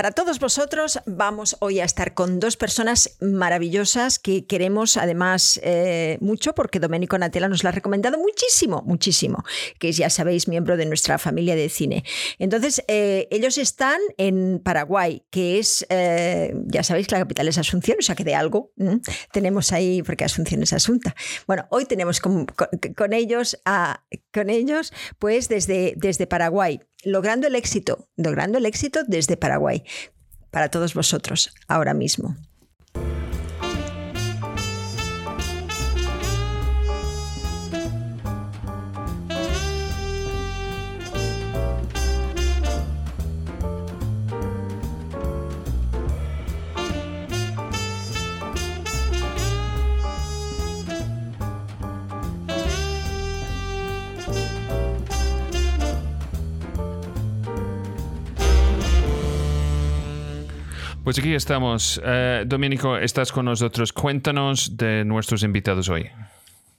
para todos vosotros vamos hoy a estar con dos personas maravillosas que queremos además eh, mucho porque Domenico Natela nos la ha recomendado muchísimo, muchísimo, que ya sabéis, miembro de nuestra familia de cine. Entonces, eh, ellos están en Paraguay, que es, eh, ya sabéis que la capital es Asunción, o sea que de algo tenemos ahí, porque Asunción es Asunta. Bueno, hoy tenemos con, ellos, con ellos, pues desde, desde Paraguay logrando el éxito, logrando el éxito desde Paraguay, para todos vosotros, ahora mismo. Pues aquí estamos. Eh, Domenico, estás con nosotros. Cuéntanos de nuestros invitados hoy.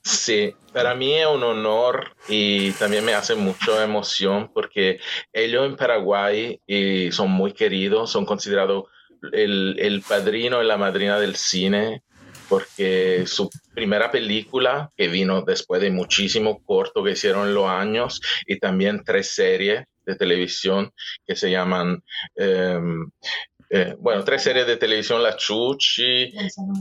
Sí, para mí es un honor y también me hace mucha emoción porque ellos en Paraguay y son muy queridos, son considerados el, el padrino y la madrina del cine porque su primera película, que vino después de muchísimo corto que hicieron en los años, y también tres series de televisión que se llaman em, eh, bueno, tres series de televisión, La Chuchi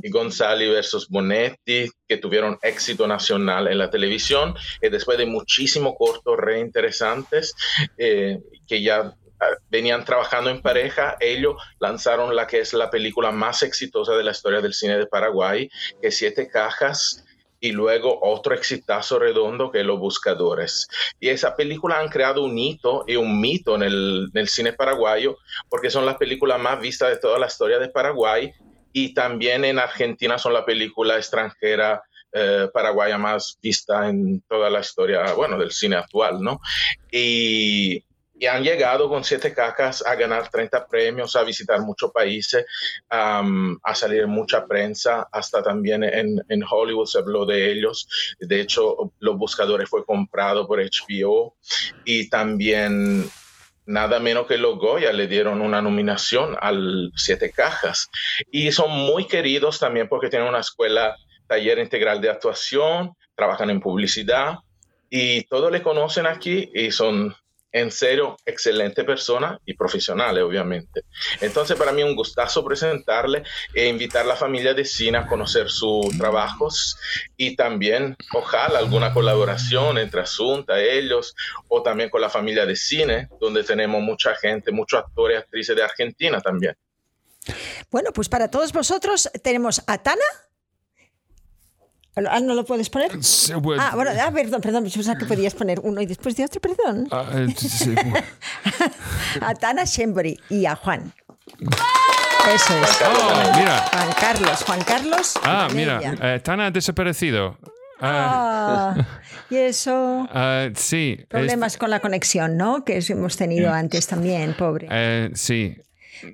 y Gonzali versus Bonetti, que tuvieron éxito nacional en la televisión, y después de muchísimos cortos re interesantes, eh, que ya ah, venían trabajando en pareja, ellos lanzaron la que es la película más exitosa de la historia del cine de Paraguay, que es Siete Cajas, y luego otro exitazo redondo que Los Buscadores. Y esa película han creado un hito y un mito en el, cine paraguayo porque son las películas más vistas de toda la historia de Paraguay y también en Argentina son la película extranjera eh, paraguaya más vista en toda la historia, bueno, del cine actual, ¿no? Y y han llegado con siete cacas a ganar 30 premios, a visitar muchos países, a salir en mucha prensa, hasta también en, en, Hollywood se habló de ellos. De hecho, Los Buscadores fue comprado por HBO y también nada menos que los Goya le dieron una nominación al Siete Cajas. Y son muy queridos también porque tienen una escuela, taller integral de actuación, trabajan en publicidad y todos le conocen aquí y son en serio, excelente persona y profesionales, obviamente. Entonces, para mí un gustazo presentarle e invitar a la familia de cine a conocer sus trabajos y también, ojalá, alguna colaboración entre Asunta, ellos, o también con la familia de cine, donde tenemos mucha gente, muchos actores y actrices de Argentina también. Bueno, pues para todos vosotros tenemos a Tana, Ah, ¿no lo puedes poner? ah, bueno, ah, perdón, perdón, pensaba que podías poner uno y después de otro, perdón. Ah, eh, a Tana Shembri y a Juan. Eso es. Oh, mira. Juan Carlos, Juan Carlos. Ah, mira, eh, Tana ha desaparecido. Ah, y eso. sí. Problemas con la conexión, ¿no? Que hemos tenido antes también, pobre. Eh, sí,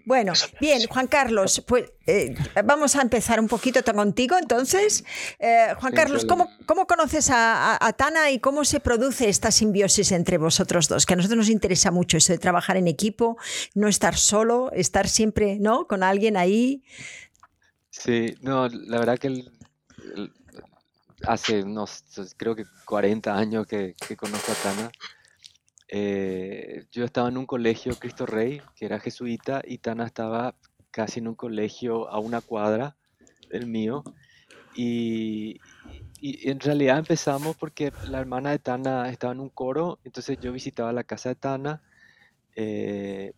bueno, bien, Juan Carlos, pues eh, vamos a empezar un poquito contigo entonces. Eh, Juan Carlos, ¿cómo, conoces a, Tana y cómo se produce esta simbiosis entre vosotros dos? Que a nosotros nos interesa mucho eso de trabajar en equipo, no estar solo, estar siempre ¿no? con alguien ahí. Sí, no, la verdad que hace unos, creo que 40 años que, que conozco a Tana. Eh, yo estaba en un colegio Cristo Rey, que era jesuita, y Tana estaba casi en un colegio a una cuadra del mío. Y, en realidad empezamos porque la hermana de Tana estaba en un coro, entonces yo visitaba la casa de Tana. Eh,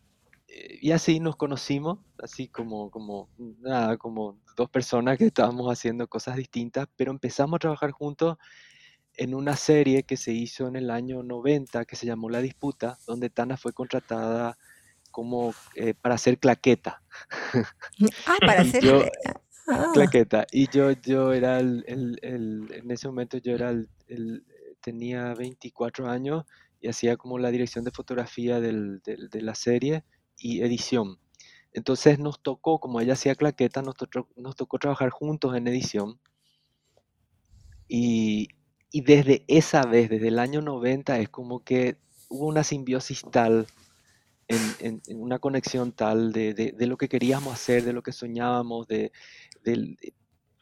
y así nos conocimos, así como, como, nada, como dos personas que estábamos haciendo cosas distintas, pero empezamos a trabajar juntos en una serie que se hizo en el año 90 que se llamó La Disputa, donde Tana fue contratada como eh, para hacer claqueta. Ah, para hacer ah. claqueta. Y yo, yo era el, en ese momento yo era el, tenía 24 años y hacía como la dirección de fotografía de la serie y edición. Entonces nos tocó, como ella hacía claqueta, nos, nos tocó trabajar juntos en edición. Y, y desde esa vez, desde el año 90, es como que hubo una simbiosis tal en, una conexión tal de, lo que queríamos hacer, de lo que soñábamos, de,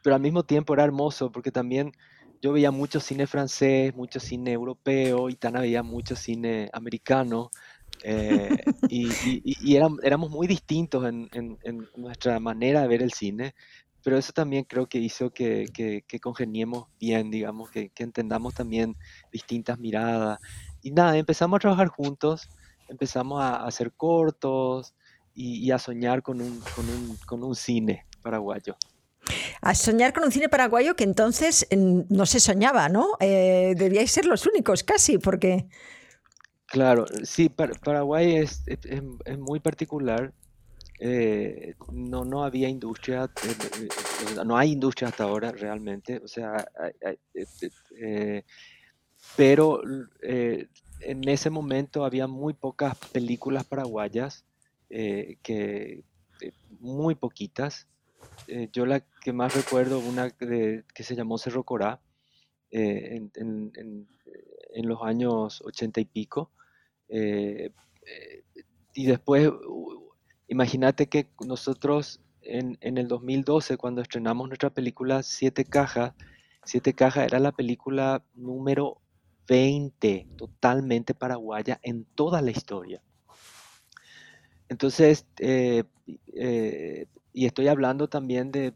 pero al mismo tiempo era hermoso porque también yo veía mucho cine francés, mucho cine europeo, y Tana veía mucho cine americano, eh, y, éramos, muy distintos en, nuestra manera de ver el cine, pero eso también creo que hizo que, congeniemos bien, digamos, que, entendamos también distintas miradas. Y nada, empezamos a trabajar juntos, empezamos a, hacer cortos y, a soñar con un, con un cine paraguayo. A soñar con un cine paraguayo que entonces no se soñaba, ¿no? Eh, debíais ser los únicos casi, porque... Claro, sí, Paraguay es, es, muy particular. Eh, no, no había industria, eh, no hay industria hasta ahora realmente, o sea, pero en ese momento había muy pocas películas paraguayas, que, muy poquitas, eh, yo la que más recuerdo, una que se llamó Cerro Corá, eh, en, los años ochenta y pico. Eh, y después, imagínate que nosotros en, el 2012, cuando estrenamos nuestra película Siete Cajas, Siete Cajas era la película número 20 totalmente paraguaya en toda la historia. Entonces, y estoy hablando también de,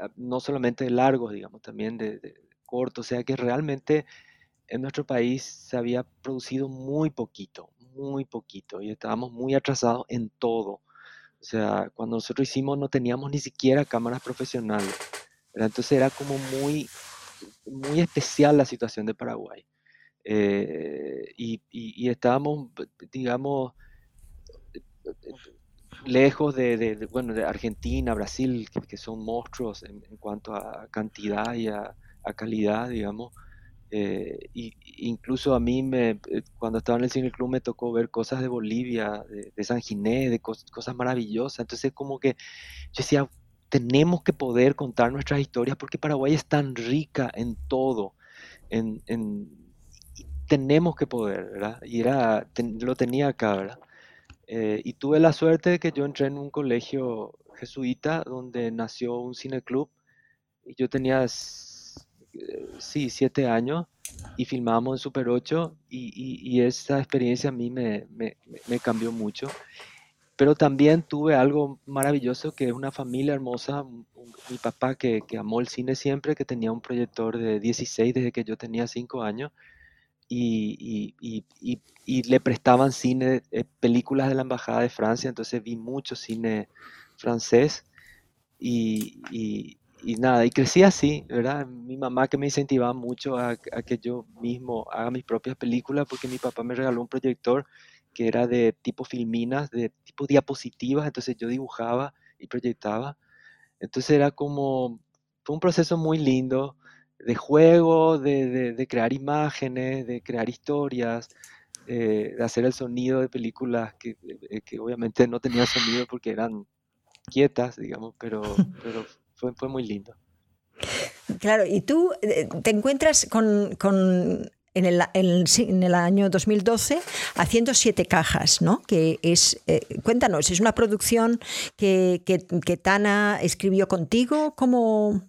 ah, no solamente de largos, digamos, también de, cortos, o sea que realmente en nuestro país se había producido muy poquito, muy poquito, y estábamos muy atrasados en todo. O sea, cuando nosotros hicimos no teníamos ni siquiera cámaras profesionales. Entonces era como muy, muy especial la situación de Paraguay. Eh, y, estábamos, digamos, lejos de, bueno, de Argentina, Brasil, que, son monstruos en, cuanto a cantidad y a, calidad, digamos. Eh, y, incluso a mí, me, eh, cuando estaba en el Cine Club, me tocó ver cosas de Bolivia, de, San Ginés, de cosas maravillosas. Entonces, como que yo decía, tenemos que poder contar nuestras historias porque Paraguay es tan rica en todo. En, tenemos que poder, ¿verdad? Y era, lo tenía acá, ¿verdad? Eh, y tuve la suerte de que yo entré en un colegio jesuita donde nació un cineclub y yo tenía, sí, siete años y filmábamos en Super 8 y, y, esa experiencia a mí me, cambió mucho. Pero también tuve algo maravilloso que es una familia hermosa, mi papá que, amó el cine siempre, que tenía un proyector de 16 desde que yo tenía 5 años y, le prestaban cine, eh, películas de la Embajada de Francia, entonces vi mucho cine francés y, nada, y crecí así, ¿verdad? Mi mamá que me incentivaba mucho a, a, que yo mismo haga mis propias películas porque mi papá me regaló un proyector que era de tipo filminas, de tipo diapositivas, entonces yo dibujaba y proyectaba. Entonces era como, fue un proceso muy lindo de juego, de, crear imágenes, de crear historias, eh, de hacer el sonido de películas que, eh, que, obviamente no tenían sonido porque eran quietas, digamos, pero, pero fue, fue muy lindo. Claro, y tú eh, te encuentras con, con en, el, en, el, año 2012 haciendo siete cajas, ¿no? Que es, cuéntanos, es una producción que, que, que Tana escribió contigo, ¿cómo...?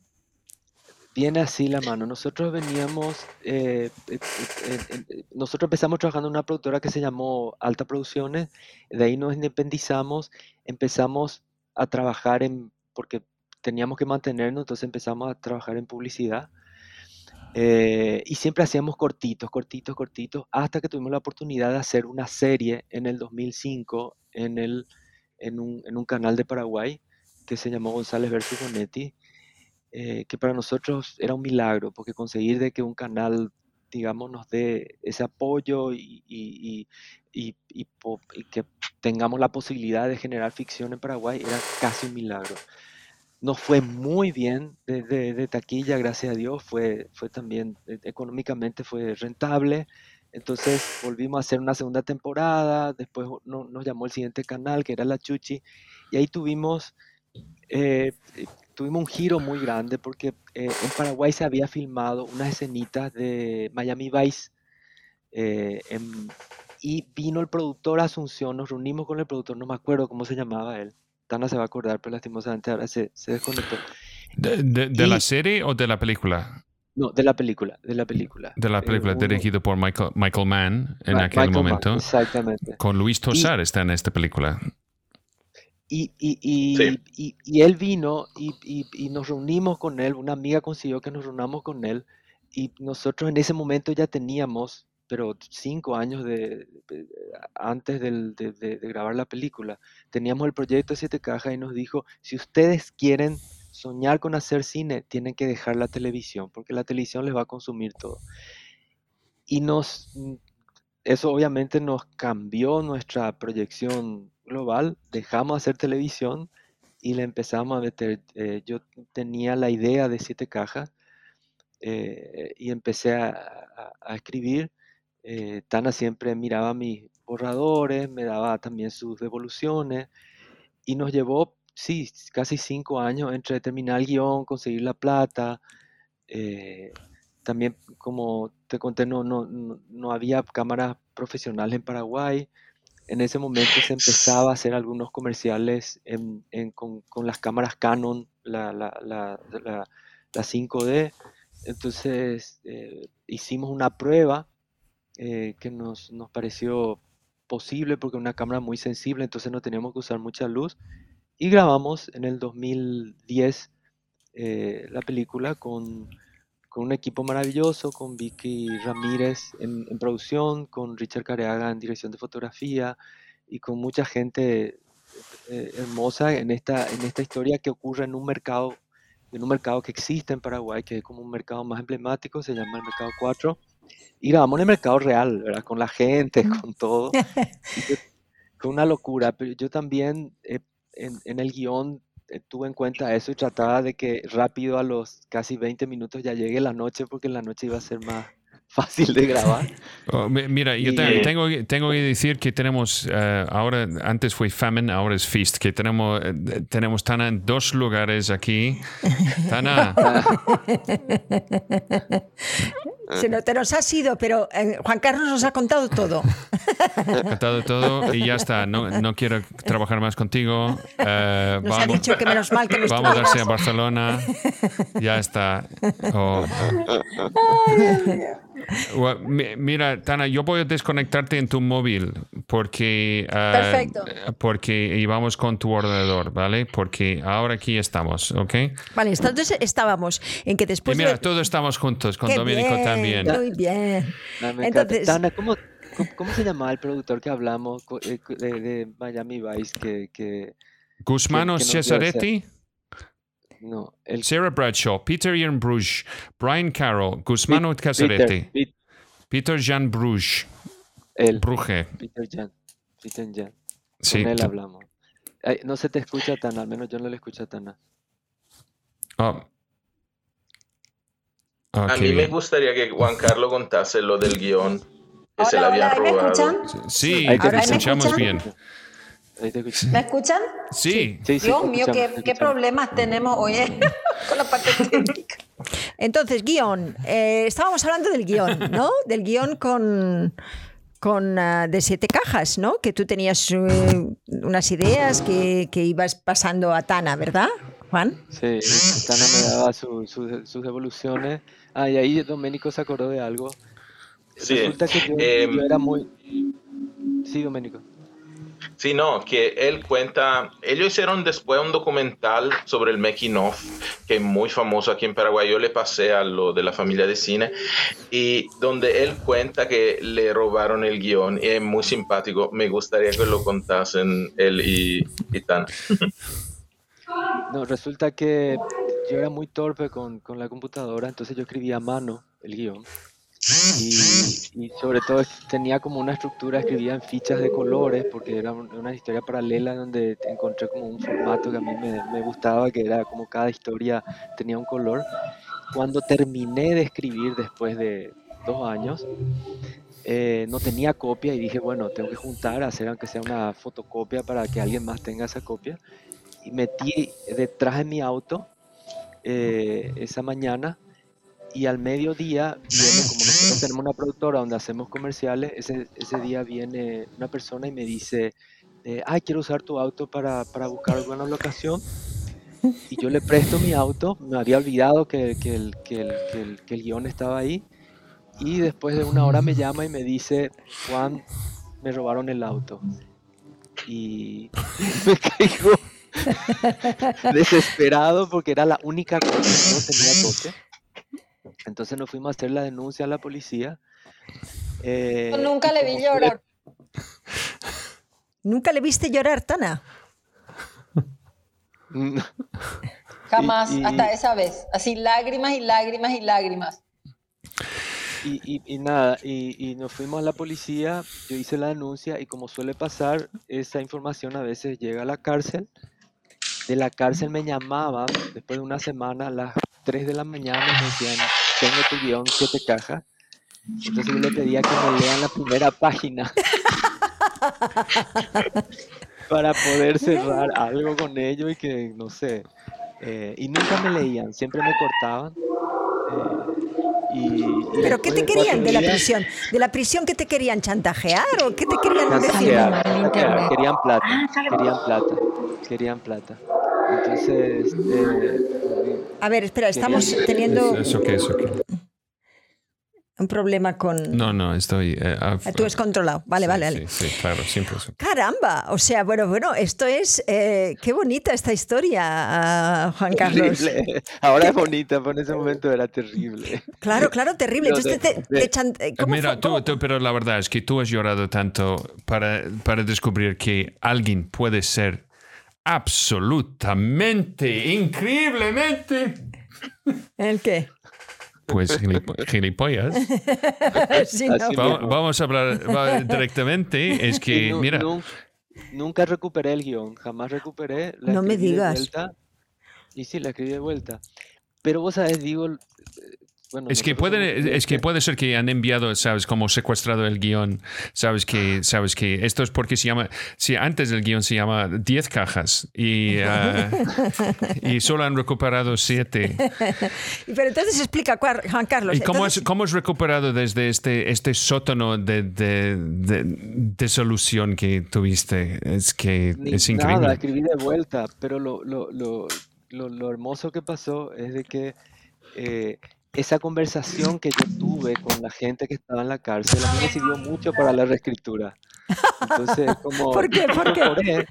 Viene así la mano. Nosotros veníamos, eh, eh, eh, nosotros empezamos trabajando en una productora que se llamó Alta Producciones, de ahí nos independizamos, empezamos a trabajar en, porque teníamos que mantenernos, entonces empezamos a trabajar en publicidad. y siempre hacíamos cortitos, cortitos, cortitos, hasta que tuvimos la oportunidad de hacer una serie en el 2005 en, el, en, un, en un canal de Paraguay que se llamó González versus Bonetti eh, que para nosotros era un milagro, porque conseguir de que un canal, digamos, nos dé ese apoyo y, y, y, y, que tengamos la posibilidad de generar ficción en Paraguay era casi un milagro. Nos fue muy bien de, de, taquilla, gracias a Dios, fue, fue también eh, económicamente fue rentable. Entonces volvimos a hacer una segunda temporada, después nos llamó el siguiente canal, que era La Chuchi, y ahí tuvimos eh, tuvimos un giro muy grande porque eh, en Paraguay se había filmado unas escenitas de Miami Vice eh, y vino el productor Asunción, nos reunimos con el productor, no me acuerdo cómo se llamaba él. Tana se va a acordar, pero lastimosamente ahora se, se desconectó. ¿De, la serie o de la película? No, de la película, de la película. De la película, dirigida dirigido por Michael, Michael Mann en aquel momento. exactamente. Con Luis Tosar está en esta película. Y, y, él vino y, nos reunimos con él, una amiga consiguió que nos reunamos con él y nosotros en ese momento ya teníamos, pero cinco años de, antes de, grabar la película, teníamos el proyecto Siete Cajas y nos dijo, si ustedes quieren soñar con hacer cine, tienen que dejar la televisión, porque la televisión les va a consumir todo. Y nos, eso obviamente nos cambió nuestra proyección global, dejamos hacer televisión y le empezamos a meter, eh, yo tenía la idea de siete cajas eh, y empecé a, escribir. Eh, Tana siempre miraba mis borradores, me daba también sus devoluciones y nos llevó, sí, casi cinco años entre terminar el guion, conseguir la plata. también, como te conté, no, había cámaras profesionales en Paraguay en ese momento se empezaba a hacer algunos comerciales con, las cámaras Canon, la, la, 5D. Entonces eh, hicimos una prueba eh, que nos, pareció posible porque una cámara muy sensible, entonces no teníamos que usar mucha luz. Y grabamos en el 2010 eh, la película con con un equipo maravilloso, con Vicky Ramírez en, producción, con Richard Careaga en dirección de fotografía y con mucha gente eh, hermosa en esta, en esta historia que ocurre en un mercado en un mercado que existe en Paraguay, que es como un mercado más emblemático, se llama el Mercado 4, y grabamos en el mercado real, ¿verdad? Con la gente, con todo, con una locura, pero yo también eh, en, en, el guion eh, tuve en cuenta eso y trataba de que rápido a los casi 20 minutos ya llegue la noche porque en la noche iba a ser más fácil de grabar. Oh, mira, yo tengo, tengo, que decir que tenemos, eh, ahora, antes fue Famine, ahora es Feast, que tenemos, eh, tenemos Tana en dos lugares aquí. Tana. Se no te nos ha sido, pero eh, Juan Carlos nos ha contado todo. Ha contado todo y ya está. No, no quiero trabajar más contigo. Eh, nos vamos, ha dicho que menos mal que nos Vamos a darse a Barcelona. Ya está. Oh. Mira, Tana, yo voy a desconectarte en tu móvil porque, uh, porque y vamos con tu ordenador, ¿vale? Porque ahora aquí estamos, ¿ok? Vale, entonces estábamos en que después. mira, todos estamos juntos con Domenico también. Muy bien. entonces, Tana, ¿cómo, ¿cómo, se llamaba el productor que hablamos eh, de, Miami Vice? Que, que Guzmano Cesaretti. No, el... Sarah Bradshaw, Peter Ian Bruges, Brian Carroll, Guzmano Casaretti, Peter, Jan Bruges, el, Bruje. Peter Jan, Peter Jan. Sí, Con él hablamos. no se te escucha tan, al menos yo no le escucho tan. Oh. a mí me gustaría que Juan Carlos contase lo del guion que se le había robado. ¿Me escuchan? Sí, te escuchamos bien. ¿Me escuchan? Sí. Dios mío, qué, problemas tenemos hoy eh, con la parte técnica. Entonces, guion. Eh, estábamos hablando del guion, ¿no? Del guion con, con ah, de siete cajas, ¿no? Que tú tenías eh, unas ideas que, que, ibas pasando a Tana, ¿verdad, Juan? Sí, Tana me daba sus evoluciones. Ah, y ahí Doménico se acordó de algo. Sí. Resulta que yo, yo era muy... Sí, Doménico. Sí, no, que él cuenta, ellos hicieron después un documental sobre el making of, que es muy famoso aquí en Paraguay, yo le pasé a lo de la familia de cine, y donde él cuenta que le robaron el guion, y es muy simpático, me gustaría que lo contasen él y, y Tan. No, resulta que yo era muy torpe con, con la computadora, entonces yo escribía a mano el guion. Y, sobre todo tenía como una estructura, escribía en fichas de colores, porque era una historia paralela donde encontré como un formato que a mí me, gustaba, que era como cada historia tenía un color. Cuando terminé de escribir después de dos años, eh, no tenía copia y dije, bueno, tengo que juntar, hacer aunque sea una fotocopia para que alguien más tenga esa copia. Y metí detrás de mi auto eh, esa mañana y al mediodía viene como nosotros tenemos una productora donde hacemos comerciales, ese, ese día viene una persona y me dice, eh, ay, quiero usar tu auto para, para buscar alguna locación. Y yo le presto mi auto, me había olvidado que, que, el, que, el, que, el, el guion estaba ahí. Y después de una hora me llama y me dice, Juan, me robaron el auto. Y me caigo desesperado porque era la única cosa que no tenía coche. Entonces nos fuimos a hacer la denuncia a la policía. Eh, nunca le vi llorar. ¿Nunca le viste llorar, Tana? Jamás, y, y, hasta esa vez. Así lágrimas y lágrimas y lágrimas. Y, y nada, y, nos fuimos a la policía, yo hice la denuncia y como suele pasar, esa información a veces llega a la cárcel. De la cárcel me llamaban después de una semana a las 3 de la mañana me decían, tengo tu guion, siete cajas. Entonces yo le pedía que me lean la primera página para poder cerrar algo con ellos y que, no sé, eh, y nunca me leían, siempre me cortaban. Eh, y, y ¿Pero qué te querían de la prisión? ¿De la prisión qué te querían chantajear o qué te querían decir? Chantajear, querían plata, querían plata, querían plata. Entonces, eh, A ver, espera, estamos teniendo ¿Eso qué? ¿Eso qué? un problema con... No, no, estoy... eh, ah, Tú es controlado. Vale, sí, vale, vale. Sí, sí, claro, siempre. Caramba, o sea, bueno, bueno, esto es... eh, qué bonita esta historia, ah, Juan Carlos. terrible. Ahora es bonita, pero en ese momento era terrible. Claro, claro, terrible. No, Entonces de- te, de- te chan- eh, ¿cómo Mira, fue- tú, tú- pero la verdad es que tú has llorado tanto para, para descubrir que alguien puede ser absolutamente, increíblemente, ¿El qué? pues gilipo- gilipollas. Sí, ¿no? Así Va- mismo. vamos a hablar va- directamente. Es que, mira, nun- nunca recuperé el guion, jamás recuperé. La No me escribí de digas. vuelta, y sí, la escribí de vuelta. Pero vos sabés, digo, bueno, Es que, puede, es que puede ser que han enviado, sabes, como secuestrado el guion, sabes que, sabes que esto es porque se llama, si antes el guion se llama 10 cajas y, ah, y solo han recuperado 7. Pero entonces explica, Juan Carlos. ¿Y cómo, entonces- has, cómo has recuperado desde este, este sótano de, de, de desolución que tuviste? Es que Ni es Nada, increíble. escribí de vuelta, pero lo, lo, lo, lo, lo hermoso que pasó es de que eh, esa conversación que yo tuve con la gente que estaba en la cárcel a mí me sirvió mucho para la reescritura. Entonces, como ¿Por qué? ¿Por qué?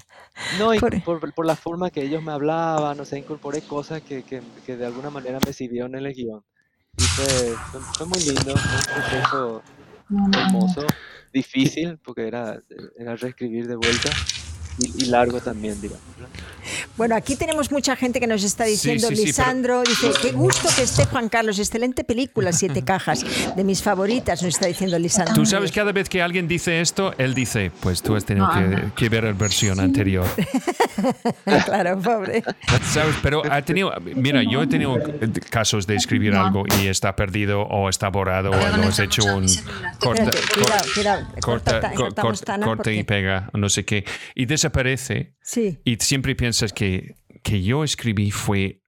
no, Por- por, por la forma que ellos me hablaban, o sea, incorporé cosas que, que, que de alguna manera me sirvieron en el guion. Y fue, fue, fue muy lindo, fue un proceso hermoso, difícil, porque era, era reescribir de vuelta, y, y largo también, digamos. ¿no? Bueno, aquí tenemos mucha gente que nos está Sí, diciendo, sí, sí, pero- Lisandro, dice, qué gusto que esté Juan Carlos, excelente película, Siete Cajas, de mis favoritas, nos está diciendo Lisandro. Tú sabes, cada vez que alguien dice esto, él dice, pues tú has tenido que, que ver la versión anterior. claro, pobre. ¿Sabes? Pero ha tenido, mira, yo he tenido casos de escribir algo y está perdido o está borrado o has hecho un corta, corta, corta- co- cortamos cort- Tana corta y pega, no sé qué, y desaparece Sí. y siempre piensas que, que yo escribí fue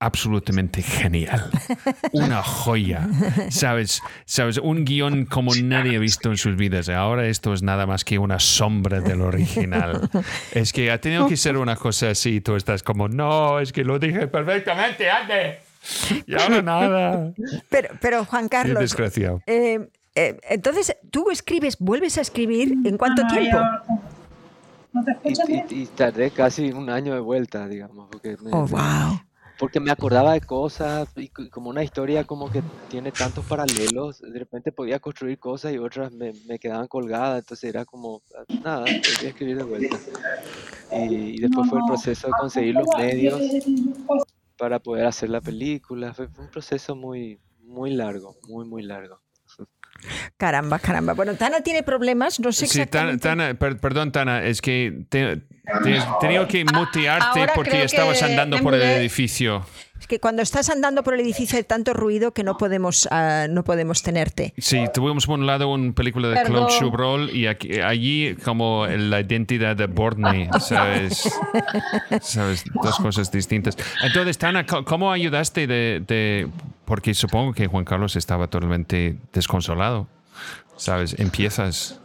absolutamente genial. Una joya. ¿Sabes? ¿Sabes? Un guion como nadie ha visto en sus vidas. Ahora esto es nada más que una sombra del original. Es que ha tenido que ser una cosa así. Tú estás como, no, es que lo dije perfectamente antes. Y ahora nada. Pero, pero Juan Qué Carlos, desgraciado. eh, eh, entonces, ¿tú escribes, vuelves a escribir en cuánto tiempo? ¿No te Y, escuchas bien? y- y tardé casi un año de vuelta, digamos, porque me, Oh, wow. porque me acordaba de cosas y como una historia como que tiene tantos paralelos, de repente podía construir cosas y otras me, me quedaban colgadas, entonces era como, ah, nada, volví a escribir de vuelta. Y, y después fue el proceso de conseguir los medios para poder hacer la película, fue, fue un proceso muy, muy largo, muy, muy largo. Caramba, caramba. Bueno, Tana tiene problemas, no sé Sí, exactamente. Tana, per- perdón, Tana, es que te, te tenido que mutearte ahora porque estabas andando por el edificio. Es que cuando estás andando por el edificio hay tanto ruido que no podemos, ah, no podemos tenerte. Sí, tuvimos por un lado una película de Claude Perdón. Chabrol y aquí, allí como la identidad de Borney, ¿sabes? ¿Sabes? Dos cosas distintas. Entonces, Tana, ¿cómo ayudaste de, de- porque supongo que Juan Carlos estaba totalmente desconsolado. ¿Sabes? Empiezas.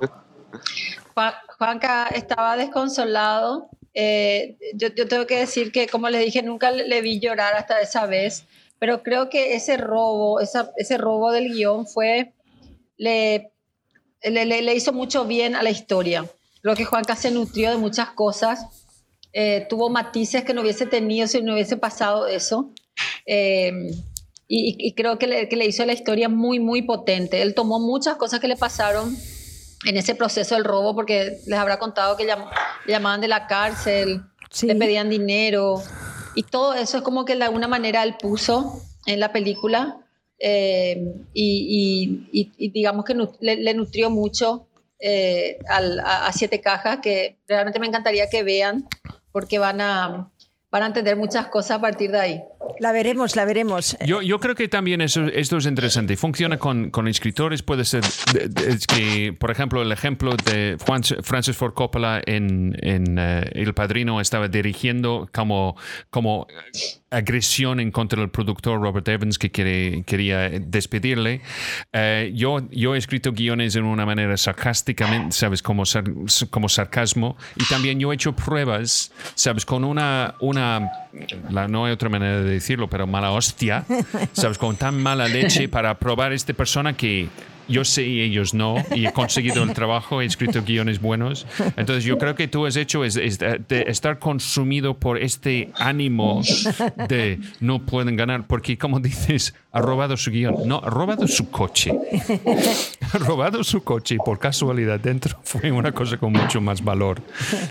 Juanca estaba desconsolado. Eh, yo, tengo que decir que, como les dije, nunca le, vi llorar hasta esa vez, pero creo que ese robo, ese robo del guion fue, le, le, hizo mucho bien a la historia. Creo que Juanca se nutrió de muchas cosas, eh, tuvo matices que no hubiese tenido si no hubiese pasado eso. Eh, y, creo que le, que le hizo la historia muy, muy potente. Él tomó muchas cosas que le pasaron en ese proceso del robo, porque les habrá contado que le llamaban de la cárcel, le pedían dinero, y todo eso es como que de alguna manera él puso en la película eh, y, digamos que le, nutrió mucho eh, a, Siete Cajas, que realmente me encantaría que vean, porque van a, van a entender muchas cosas a partir de ahí. La veremos, la veremos. Yo, yo creo que también eso, esto es interesante. Funciona con, con escritores, puede ser es que, por ejemplo, el ejemplo de Francis Ford Coppola en, en eh, El Padrino estaba dirigiendo como, como agresión en contra del productor Robert Evans que quiere, quería despedirle. Eh, yo, yo he escrito guiones en una manera sarcásticamente, ¿sabes? Como, como sarcasmo. Y también yo he hecho pruebas, ¿sabes? Con una, una la, no hay otra manera de decirlo, pero mala hostia, ¿sabes? Con tan mala leche para probar a esta persona que yo sé y ellos no, y he conseguido el trabajo, he escrito guiones buenos. Entonces yo creo que tú has hecho es, estar consumido por este ánimo de no pueden ganar, porque como dices, ha robado su guion, no, ha robado su coche. Ha robado su coche y por casualidad dentro fue una cosa con mucho más valor,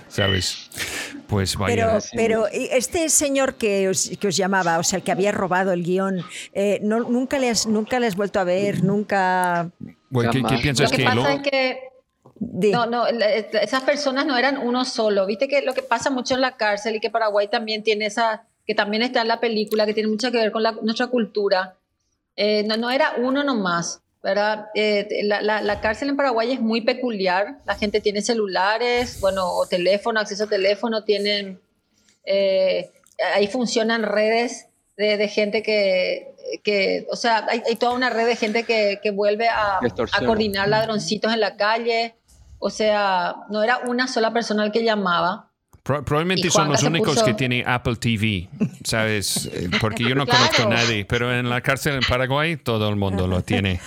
¿sabes? Pues vaya. Pero, pero este señor que os, que os, llamaba, o sea, el que había robado el guion, eh, no, nunca, le has, nunca le has vuelto a ver, nunca... ¿qué, piensas lo que, pasa es que no, no, esas personas no eran uno solo. Viste que lo que pasa mucho en la cárcel y que Paraguay también tiene esa, que también está en la película, que tiene mucho que ver con nuestra cultura. Eh, no, no era uno nomás, ¿verdad? Eh, la, la, cárcel en Paraguay es muy peculiar. La gente tiene celulares, bueno, o teléfono, acceso a teléfono, tienen, eh, ahí funcionan redes de, de gente que que, o sea, hay, toda una red de gente que, que vuelve a, a, coordinar ladroncitos en la calle. O sea, no era una sola persona el que llamaba. Probablemente son los únicos que tienen Apple TV, ¿sabes? Eh, porque yo no conozco a nadie, pero en la cárcel en Paraguay todo el mundo lo tiene.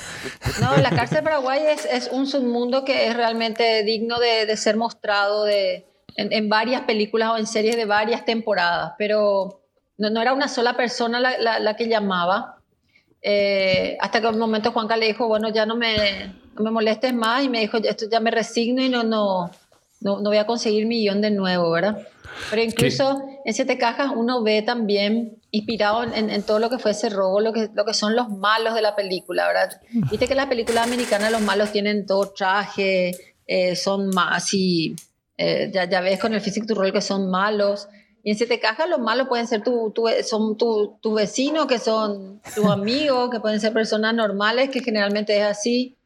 No, la cárcel de Paraguay es, es un submundo que es realmente digno de, de ser mostrado de, en, en, varias películas o en series de varias temporadas, pero no, no era una sola persona la, la, que llamaba. Eh, hasta que un momento Juanca le dijo, bueno, ya no me, no me molestes más y me dijo, esto ya me resigno y no, no, no, no voy a conseguir millón de nuevo, ¿verdad? Pero incluso en Siete Cajas uno ve también, inspirado en, en, todo lo que fue ese robo, lo que, lo que son los malos de la película, ¿verdad? Viste que en la película americana los malos tienen todo traje, eh, son más y eh, ya, ya ves con el Physic to Roll que son malos. Y en Siete Cajas los malos pueden ser tu, tu son tu, tu vecino, que son tus amigos, que pueden ser personas normales, que generalmente es así.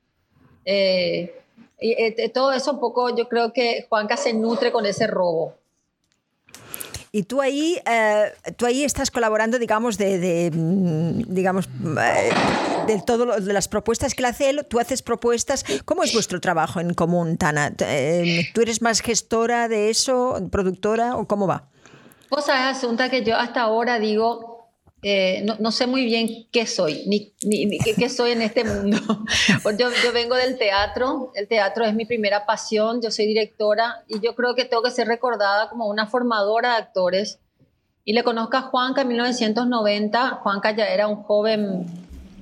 Eh, eh, todo eso un poco, yo creo que Juanca se nutre con ese robo. Y tú ahí, eh, tú ahí estás colaborando, digamos, de, de mm, digamos, de todo de las propuestas que le hace él. Tú haces propuestas. ¿Cómo es vuestro trabajo en común, Tana? ¿Tú eres más gestora de eso, productora o cómo va? Vos sabés, Asunta, que yo hasta ahora digo, eh, no, sé muy bien qué soy, ni, ni, qué, soy en este mundo. yo, yo vengo del teatro, el teatro es mi primera pasión, yo soy directora y yo creo que tengo que ser recordada como una formadora de actores. Y le conozco a Juanca en 1990. Juanca ya era un joven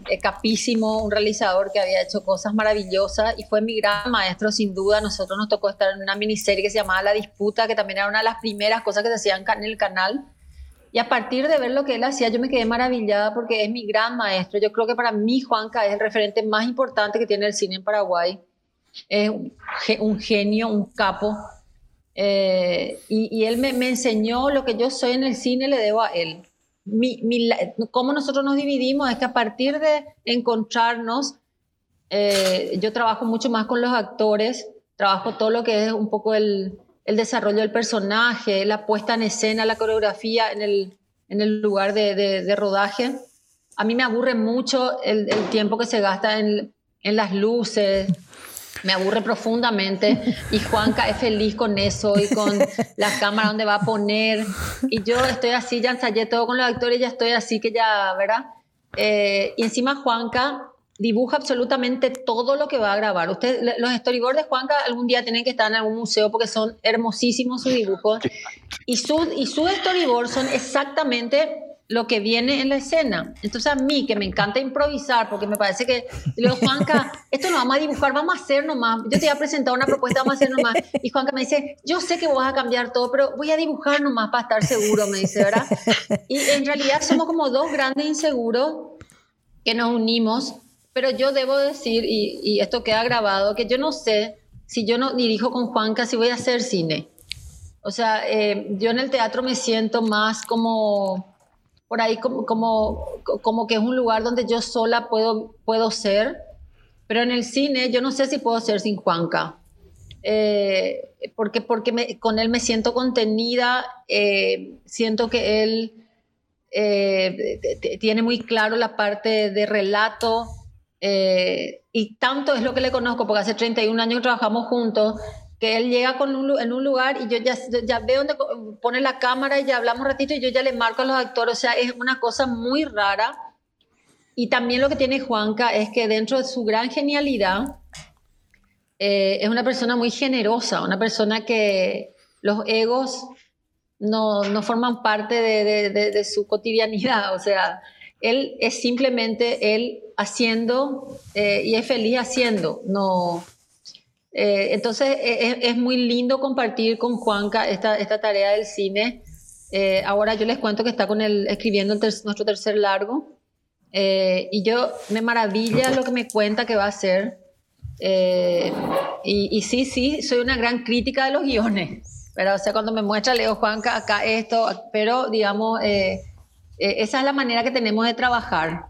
eh, capísimo, un realizador que había hecho cosas maravillosas y fue mi gran maestro sin duda. Nosotros nos tocó estar en una miniserie que se llamaba La Disputa, que también era una de las primeras cosas que se hacían en el canal. Y a partir de ver lo que él hacía, yo me quedé maravillada porque es mi gran maestro. Yo creo que para mí Juanca es el referente más importante que tiene el cine en Paraguay. Es un genio, un capo. Eh, y, él me, me enseñó lo que yo soy en el cine, le debo a él mi, cómo nosotros nos dividimos es que a partir de encontrarnos, eh, yo trabajo mucho más con los actores, trabajo todo lo que es un poco el, el desarrollo del personaje, la puesta en escena, la coreografía en el, en el lugar de, de, rodaje. a mí me aburre mucho el, el tiempo que se gasta en, en las luces, me aburre profundamente y Juanca es feliz con eso y con la cámara donde va a poner y yo estoy así, ya ensayé todo con los actores, ya estoy así que ya, ¿verdad? Eh, y encima Juanca dibuja absolutamente todo lo que va a grabar. Usted, los storyboards de Juanca algún día tienen que estar en algún museo porque son hermosísimos sus dibujos y, sus y sus storyboards son exactamente lo que viene en la escena. Entonces a mí, que me encanta improvisar, porque me parece que, le digo, Juanca, esto no vamos a dibujar, vamos a hacer nomás. Yo te voy a presentar una propuesta, vamos a hacer nomás. Y Juanca me dice, yo sé que vas a cambiar todo, pero voy a dibujar nomás para estar seguro, me dice, ¿verdad? Y en realidad somos como dos grandes inseguros que nos unimos, pero yo debo decir, y, y esto queda grabado, que yo no sé si yo no dirijo con Juanca, si voy a hacer cine. O sea, eh, yo en el teatro me siento más como por ahí como, como, como que es un lugar donde yo sola puedo, puedo ser, pero en el cine yo no sé si puedo ser sin Juanca. Eh, porque porque me, con él me siento contenida, eh, siento que él eh, tiene muy claro la parte de relato y tanto es lo que le conozco, porque hace 31 años que trabajamos juntos, que él llega con un, en un lugar y yo ya, ya veo dónde pone la cámara y ya hablamos un ratito y yo ya le marco a los actores, o sea, es una cosa muy rara. Y también lo que tiene Juanca es que dentro de su gran genialidad, eh, es una persona muy generosa, una persona que los egos no, no forman parte de, de, de, su cotidianidad, o sea, él es simplemente él haciendo eh, y es feliz haciendo, no eh, entonces e, e, es, muy lindo compartir con Juanca esta, esta tarea del cine. Eh, ahora yo les cuento que está con el, escribiendo nuestro tercer largo eh, y yo me maravilla lo que me cuenta que va a hacer. Y, y, sí, sí, soy una gran crítica de los guiones. Pero, o sea, cuando me muestra Leo Juanca acá esto, pero digamos, esa es la manera que tenemos de trabajar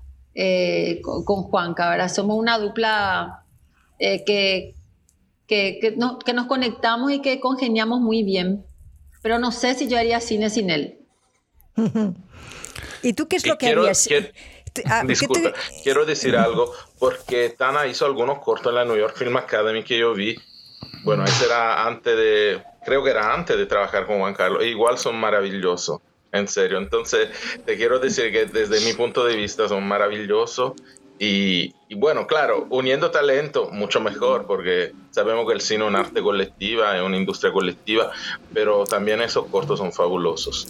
con, con, Juanca, ¿verdad? Somos una dupla que, que, no, que nos conectamos y que congeniamos muy bien. Pero no sé si yo haría cine sin él. ¿Y tú qué es lo que harías? Ah, disculpa, quiero decir algo, porque Tana hizo algunos cortos en la New York Film Academy que yo vi. Bueno, ese era antes de, creo que era antes de trabajar con Juan Carlos. E igual son maravillosos, en serio. Entonces, te quiero decir que desde mi punto de vista son maravillosos y, bueno, claro, uniendo talento, mucho mejor, porque sabemos que el cine es un arte colectiva, es una industria colectiva, pero también esos cortos son fabulosos.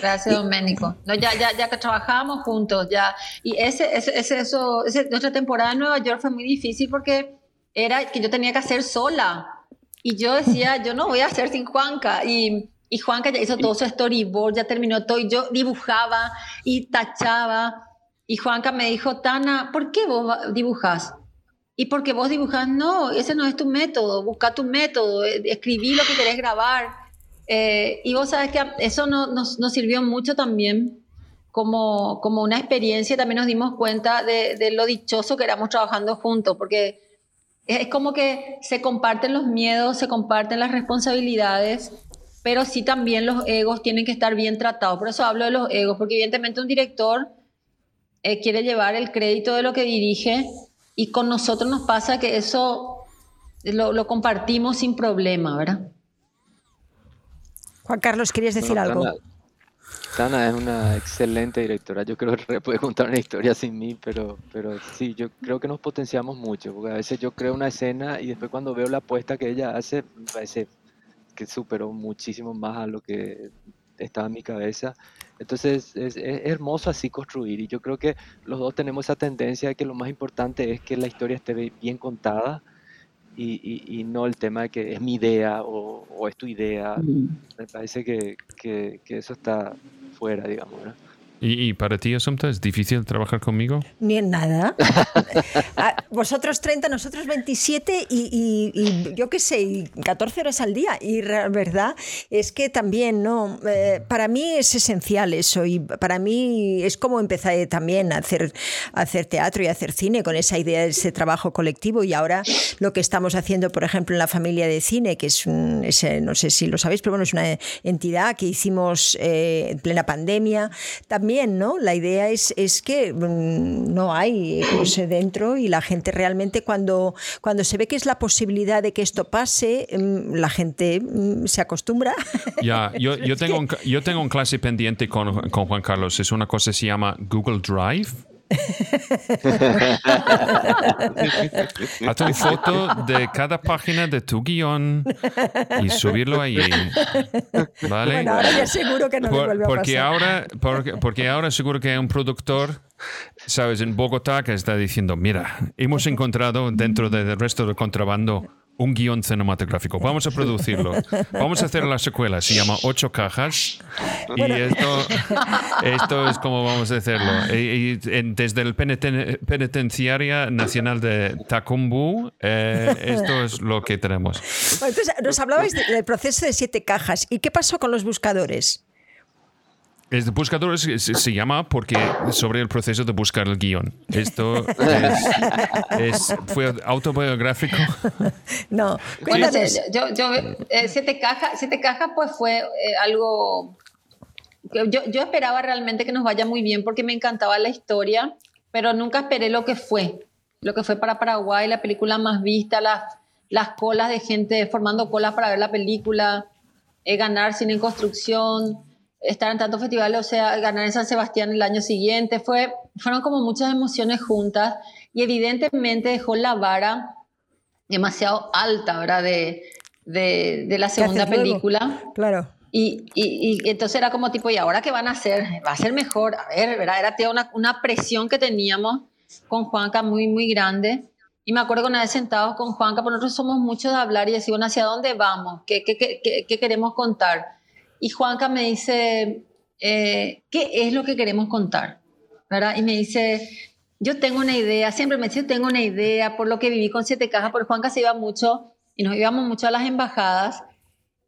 Gracias, Doménico. No, ya, ya, ya que trabajábamos juntos, ya. Y ese, ese, eso, nuestra temporada en Nueva York fue muy difícil porque era que yo tenía que hacer sola. Y yo decía, yo no voy a hacer sin Juanca. Y, y Juanca ya hizo todo su storyboard, ya terminó todo. Y yo dibujaba y tachaba. Y Juanca me dijo, Tana, ¿por qué vos dibujas? Y porque vos dibujas, no, ese no es tu método, busca tu método, eh, escribí lo que querés grabar. Eh, y vos sabes que eso nos, nos, sirvió mucho también como, como una experiencia, también nos dimos cuenta de, de lo dichoso que éramos trabajando juntos, porque es como que se comparten los miedos, se comparten las responsabilidades, pero sí también los egos tienen que estar bien tratados. Por eso hablo de los egos, porque evidentemente un director eh, quiere llevar el crédito de lo que dirige y con nosotros nos pasa que eso lo, lo compartimos sin problema, ¿verdad? Juan Carlos, ¿querías decir algo? Tana, es una excelente directora. Yo creo que puede contar una historia sin mí, pero, pero sí, yo creo que nos potenciamos mucho, porque a veces yo creo una escena y después cuando veo la apuesta que ella hace, me parece que superó muchísimo más a lo que estaba en mi cabeza. Entonces es, hermoso así construir y yo creo que los dos tenemos esa tendencia de que lo más importante es que la historia esté bien contada y, y, no el tema de que es mi idea o, o es tu idea. Me parece que, que, que, eso está fuera, digamos. ¿no? ¿Y, para ti, Asunta, es difícil trabajar conmigo? Ni en nada. Ah, vosotros 30, nosotros 27 y, y, yo qué sé, 14 horas al día. Y la verdad es que también, ¿no? Eh, para mí es esencial eso y para mí es como empecé también a hacer, a hacer teatro y a hacer cine con esa idea de ese trabajo colectivo y ahora lo que estamos haciendo, por ejemplo, en la familia de cine, que es, un, no sé si lo sabéis, pero bueno, es una entidad que hicimos eh, en plena pandemia. También ¿no? La idea es, es que mm, no hay ecos dentro y la gente realmente cuando, cuando se ve que es la posibilidad de que esto pase, mm, la gente mm, se acostumbra. Ya, yo, yo, tengo, un, yo tengo un clase pendiente con, con Juan Carlos. Es una cosa que se llama Google Drive. Haz una foto de cada página de tu guion y subirlo ahí. ¿Vale? Bueno, ahora ya seguro que no Por- vuelve a porque pasar. ahora porque, porque ahora seguro que hay un productor sabes en Bogotá que está diciendo mira hemos encontrado dentro del resto del contrabando un guion cinematográfico. Vamos a producirlo. Vamos a hacer la secuela. Se llama ocho cajas. Y esto esto es como vamos a hacerlo. Y, y en- desde el peniten- penitenciaria nacional de Tacumbú eh, esto es lo que tenemos. Bueno, entonces, nos hablabais de- del proceso de siete cajas. ¿Y qué pasó con los buscadores? El buscador se, se- se llama porque sobre el proceso de buscar el guion. Esto es, es- fue autobiográfico. No, Bueno, cuéntanos. yo, yo, eh, siete cajas, siete cajas pues fue eh, algo que yo, yo esperaba realmente que nos vaya muy bien porque me encantaba la historia, pero nunca esperé lo que fue, lo que fue para Paraguay, la película más vista, las, las colas de gente formando colas para ver la película, eh, ganar cine en construcción, estar en tantos festivales, o sea, ganar en San Sebastián el año siguiente, fue, fueron como muchas emociones juntas y evidentemente dejó la vara demasiado alta, ¿verdad? De, de, de la ¿Qué segunda película. Claro. Y, y, y entonces era como tipo, ¿y ahora qué van a hacer? ¿Va a ser mejor? A ver, ¿verdad? Era una, una presión que teníamos con Juanca muy, muy grande. Y me acuerdo que una vez sentados con Juanca, porque nosotros somos muchos de hablar y decir, bueno, ¿hacia dónde vamos? ¿Qué, qué, qué, qué- qué queremos contar? Y Juanca me dice, eh, ¿qué es lo que queremos contar? ¿Verdad? Y me dice, yo tengo una idea, siempre me dice, tengo una idea por lo que viví con Siete Cajas, porque Juanca se iba mucho y nos íbamos mucho a las embajadas.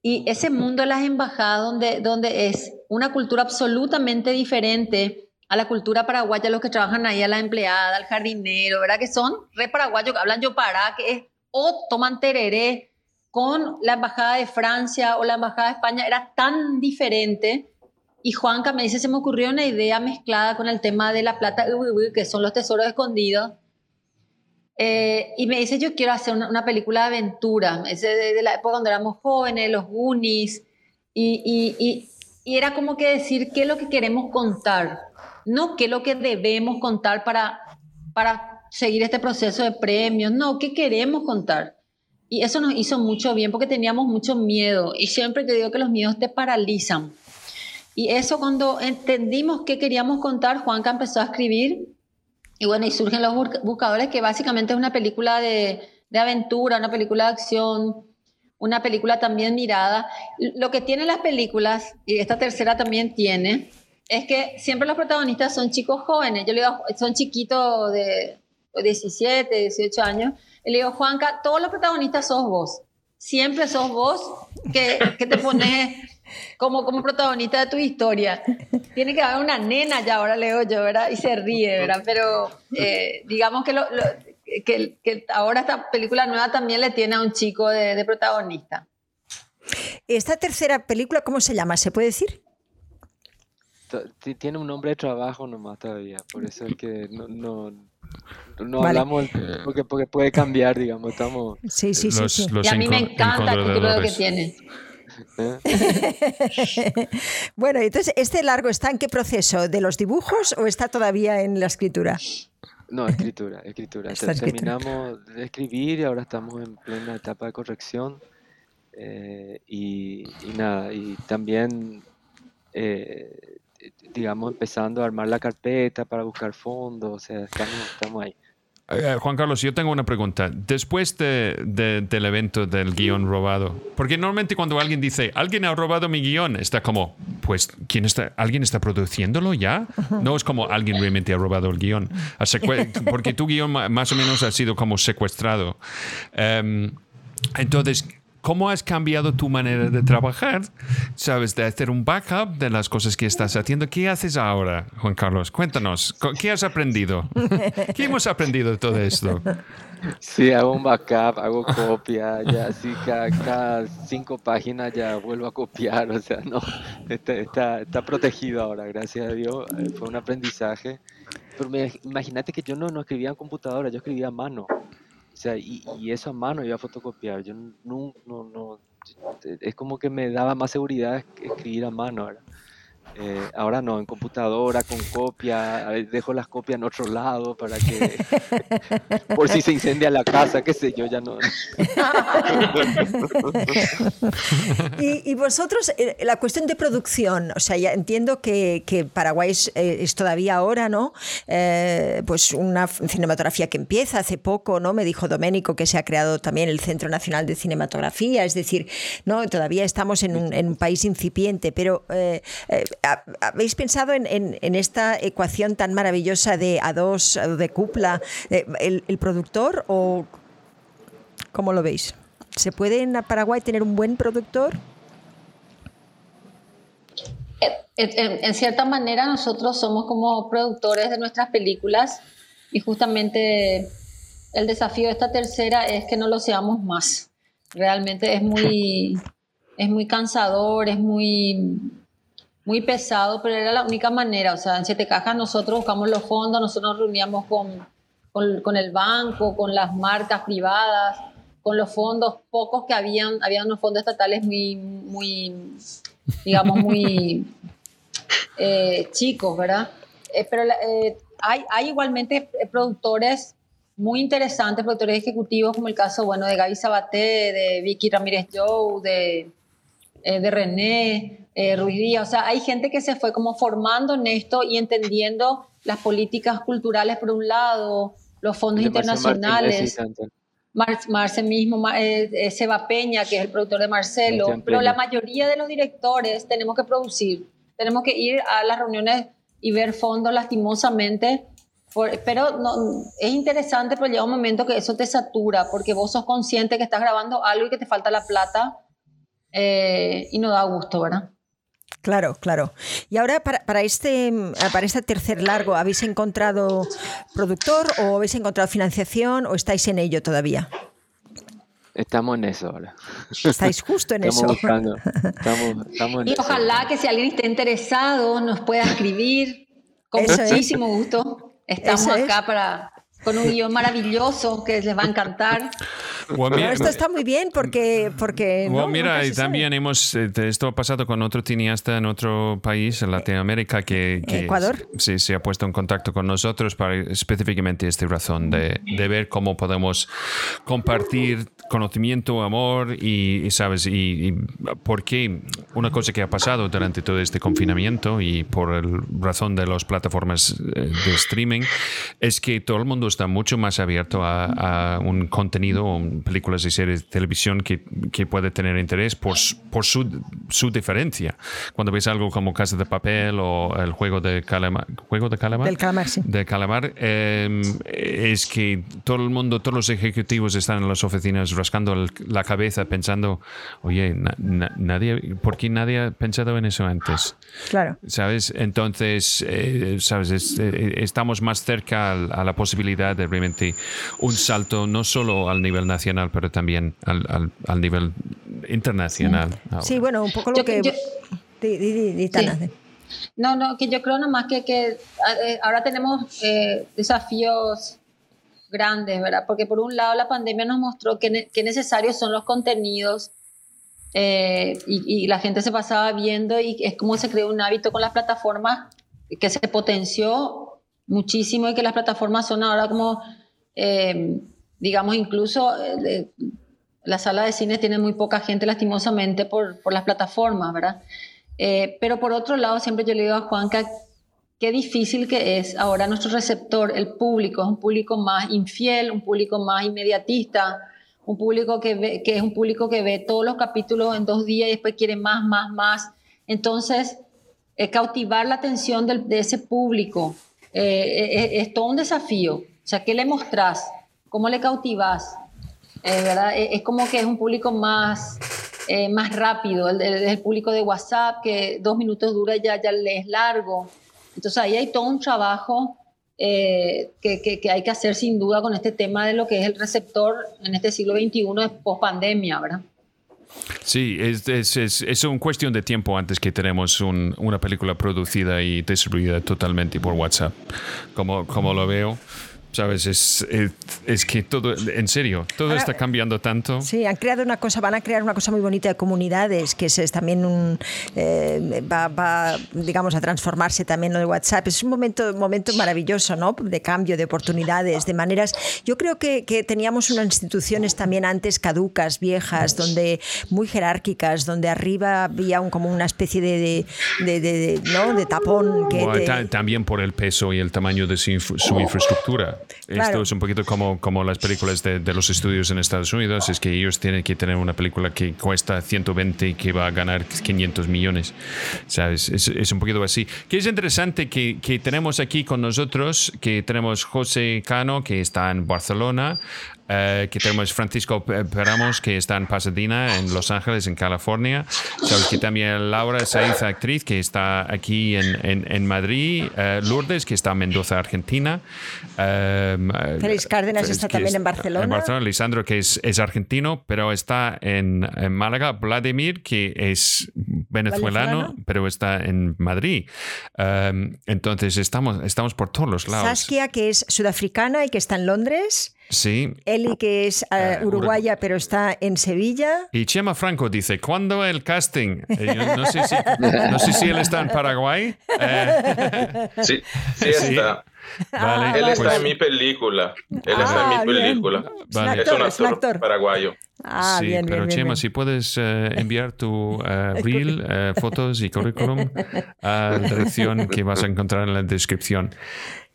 Y ese mundo de las embajadas, donde, donde es una cultura absolutamente diferente a la cultura paraguaya, los que trabajan ahí, a la empleada, al jardinero, ¿verdad? Que son re paraguayos, que hablan yo para, que es o toman tereré con la embajada de Francia o la embajada de España, era tan diferente. Y Juanca me dice, se me ocurrió una idea mezclada con el tema de la plata, que son los tesoros escondidos. Eh, y me dice, yo quiero hacer una, película de aventura, dice, de, de la época cuando éramos jóvenes, los Goonies, y, y, y, y era como que decir qué es lo que queremos contar, no qué es lo que debemos contar para, para seguir este proceso de premios, no, qué queremos contar. Y eso nos hizo mucho bien porque teníamos mucho miedo, y siempre te digo que los miedos te paralizan. Y eso cuando entendimos qué queríamos contar, Juanca empezó a escribir y bueno, y surgen los buscadores, que básicamente es una película de, de aventura, una película de acción, una película también mirada. Lo que tienen las películas, y esta tercera también tiene, es que siempre los protagonistas son chicos jóvenes. Yo le digo, son chiquitos de 17, 18 años. Le digo, Juanca, todos los protagonistas sos vos. Siempre sos vos que, que te pones como, como protagonista de tu historia. Tiene que haber una nena ya, ahora leo yo, ¿verdad? Y se ríe, ¿verdad? Pero eh, digamos que, lo- lo- que, que ahora esta película nueva también le tiene a un chico de, de protagonista. Esta tercera película, ¿cómo se llama? ¿Se puede decir? Tiene un nombre de trabajo nomás todavía, por eso es que no, no, no Vale. hablamos del- porque, porque puede cambiar, digamos, estamos... Sí, sí, sí. los, sí. los y a mí me encanta el título que tiene. ¿eh? Bueno, entonces, ¿este largo está en qué proceso? ¿De los dibujos o está todavía en la escritura? No, escritura, escritura. Está Te- escritura. Terminamos de escribir y ahora estamos en plena etapa de corrección. eh, y, y nada, y también, eh, digamos, empezando a armar la carpeta para buscar fondos, o sea, estamos, estamos ahí. Eh, Juan Carlos, yo tengo una pregunta. Después de- de- del evento del guion robado, porque normalmente cuando alguien dice, alguien ha robado mi guion, está como, pues, ¿quién está, ¿alguien está produciéndolo ya? No es como alguien realmente ha robado el guion. Porque tu guion más o menos ha sido como secuestrado. Em, entonces, ¿cómo has cambiado tu manera de trabajar? ¿Sabes? De hacer un backup de las cosas que estás haciendo. ¿Qué haces ahora, Juan Carlos? Cuéntanos, ¿qué has aprendido? ¿Qué hemos aprendido de todo esto? Sí, hago un backup, hago copia, ya así cada, cinco páginas ya vuelvo a copiar, o sea, no, está, está, protegido ahora, gracias a Dios, eh, fue un aprendizaje. Pero imagínate que yo no, no escribía en computadora, yo escribía a mano, o sea, y, y eso a mano iba a fotocopiar, yo no, no, no, es como que me daba más seguridad escribir a mano ahora. Eh, ahora no, en computadora, con copia, dejo las copias en otro lado para que, por si se incendia la casa, qué sé yo, ya no. y, vosotros, eh, la cuestión de producción, o sea, ya entiendo que, Paraguay eh, es, todavía ahora, ¿no? pues una cinematografía que empieza hace poco, ¿no? Me dijo Doménico que se ha creado también el Centro Nacional de Cinematografía, es decir, ¿no? Todavía estamos en un, en un país incipiente, pero ¿Habéis pensado en, esta ecuación tan maravillosa de A2, de cupla, eh, el, productor o cómo lo veis? ¿Se puede en Paraguay tener un buen productor? En, cierta manera nosotros somos como productores de nuestras películas y justamente el desafío de esta tercera es que no lo seamos más. Realmente es muy, es muy cansador, es muy muy pesado, pero era la única manera. O sea, en Siete Cajas nosotros buscamos los fondos, nosotros nos reuníamos con, con, el banco, con las marcas privadas, con los fondos pocos que habían, había unos fondos estatales muy, muy digamos, muy eh, chicos, ¿verdad? Eh, pero eh, hay, hay igualmente productores muy interesantes, productores ejecutivos, como el caso, bueno, de Gaby Sabaté, de Vicky Ramírez Joe, de, de René, eh, Ruiz Díaz. O sea, hay gente que se fue como formando en esto y entendiendo las políticas culturales por un lado, los fondos internacionales. Marce mismo, eh, eh, Seba Peña, que es el productor de Marcelo, pero la mayoría de los directores tenemos que producir, tenemos que ir a las reuniones y ver fondos lastimosamente, pero no, es interesante, pero llega un momento que eso te satura, porque vos sos consciente que estás grabando algo y que te falta la plata y no da gusto, ¿verdad? Claro, claro. Y ahora para, este, para este tercer largo, ¿habéis encontrado productor o habéis encontrado financiación o estáis en ello todavía? Estamos en eso ahora. Estáis justo en eso. Buscando. Estamos, y ojalá que si alguien esté interesado nos pueda escribir. Con muchísimo gusto. Estamos acá para, con un guion maravilloso que les va a encantar. esto está muy bien porque... porque mira, y también hemos, eh, esto ha pasado con otro cineasta en otro país, en Latinoamérica, que, Ecuador. Sí, se ha puesto en contacto con nosotros para específicamente esta razón, de, de ver cómo podemos compartir conocimiento, amor y, sabes, y, porque una cosa que ha pasado durante todo este confinamiento y por el razón de las plataformas eh, de streaming es que todo el mundo está mucho más abierto a, un contenido, películas y series de televisión que, que puede tener interés por, por su, su, diferencia. Cuando ves algo como Casa de Papel o el juego de Calamar, ¿juego de Calamar? Del Calamar, sí. De Calamar, em, es que todo el mundo, todos los ejecutivos están en las oficinas rascando la cabeza pensando, oye, nadie, ¿por qué nadie ha pensado en eso antes? Claro. ¿Sabes? Entonces, eh, ¿sabes? Eh, estamos más cerca a, la posibilidad de realmente un salto, no solo al nivel nacional, pero también al, al, nivel internacional. Sí. bueno, un poco lo que... No, no, que yo creo nomás que, que eh, ahora tenemos desafíos grandes, ¿verdad? Porque por un lado la pandemia nos mostró que, que necesarios son los contenidos eh, y, la gente se pasaba viendo y es como se creó un hábito con las plataformas que se potenció muchísimo y que las plataformas son ahora como, eh, digamos, incluso eh, la sala de cine tiene muy poca gente lastimosamente por, por las plataformas, ¿verdad? pero por otro lado, siempre yo le digo a Juan que qué difícil que es ahora nuestro receptor, el público, es un público más infiel, un público más inmediatista, un público que, que es un público que ve todos los capítulos en dos días y después quiere más, más, más. Entonces, eh, cautivar la atención de, ese público eh, eh, es, todo un desafío. O sea, ¿qué le mostrás? ¿Cómo le cautivas? eh, ¿verdad? E, es como que es un público más, eh, más rápido, el, el, público de WhatsApp, que dos minutos dura ya, ya le es largo. Entonces ahí hay todo un trabajo eh, que, que, que, hay que hacer sin duda con este tema de lo que es el receptor en este siglo XXI post pandemia, ¿verdad? Sí, es, es, es, es una cuestión de tiempo antes que tenemos un, una película producida y distribuida totalmente por WhatsApp, como, como lo veo. ¿Sabes? Es, es, es, que todo, en serio, todo Ahora, está cambiando tanto. Sí, han creado una cosa, van a crear una cosa muy bonita de comunidades, que es, es también un. Eh, va, va, digamos, a transformarse también lo de WhatsApp. Es un momento, momento maravilloso, ¿no? De cambio, de oportunidades, de maneras. Yo creo que, que teníamos unas instituciones también antes caducas, viejas, donde muy jerárquicas, donde arriba había un, como una especie de, de, de, de ¿no? de tapón. Que bueno, te... También por el peso y el tamaño de su, su infraestructura. Claro. Esto es un poquito como, como las películas de, de, los estudios en Estados Unidos, es que ellos tienen que tener una película que cuesta 120 y que va a ganar 500 millones, ¿sabes? Es, es un poquito así. Que es interesante que, que, tenemos aquí con nosotros, que tenemos José Cano, que está en Barcelona, Uh, que tenemos Francisco Peramos, que está en Pasadena, en Los Ángeles, en California. Sabes que también Laura Saiz, actriz, que está aquí en, en, en Madrid. Uh, Lourdes, que está en Mendoza, Argentina. Uh, Félix Cárdenas está también en Barcelona. En Barcelona. Lisandro, que es, es argentino, pero está en, en, Málaga. Vladimir, que es venezolano, pero está en Madrid. entonces, estamos, estamos por todos los lados. Saskia, que es sudafricana y que está en Londres. Sí. Eli, que es uh, uruguaya, pero está en Sevilla. Y Chema Franco dice, ¿cuándo el casting? Eh, yo no, sé si, no, sé si, él está en Paraguay. Eh. Sí, sí está. Vale, él está pues... en mi película. Él ah, está en mi película. Vale. Es, un actor, es un actor, paraguayo. Ah, sí, bien, pero bien, Chema, bien. si puedes uh, enviar tu uh, reel, uh, fotos y currículum a la dirección que vas a encontrar en la descripción.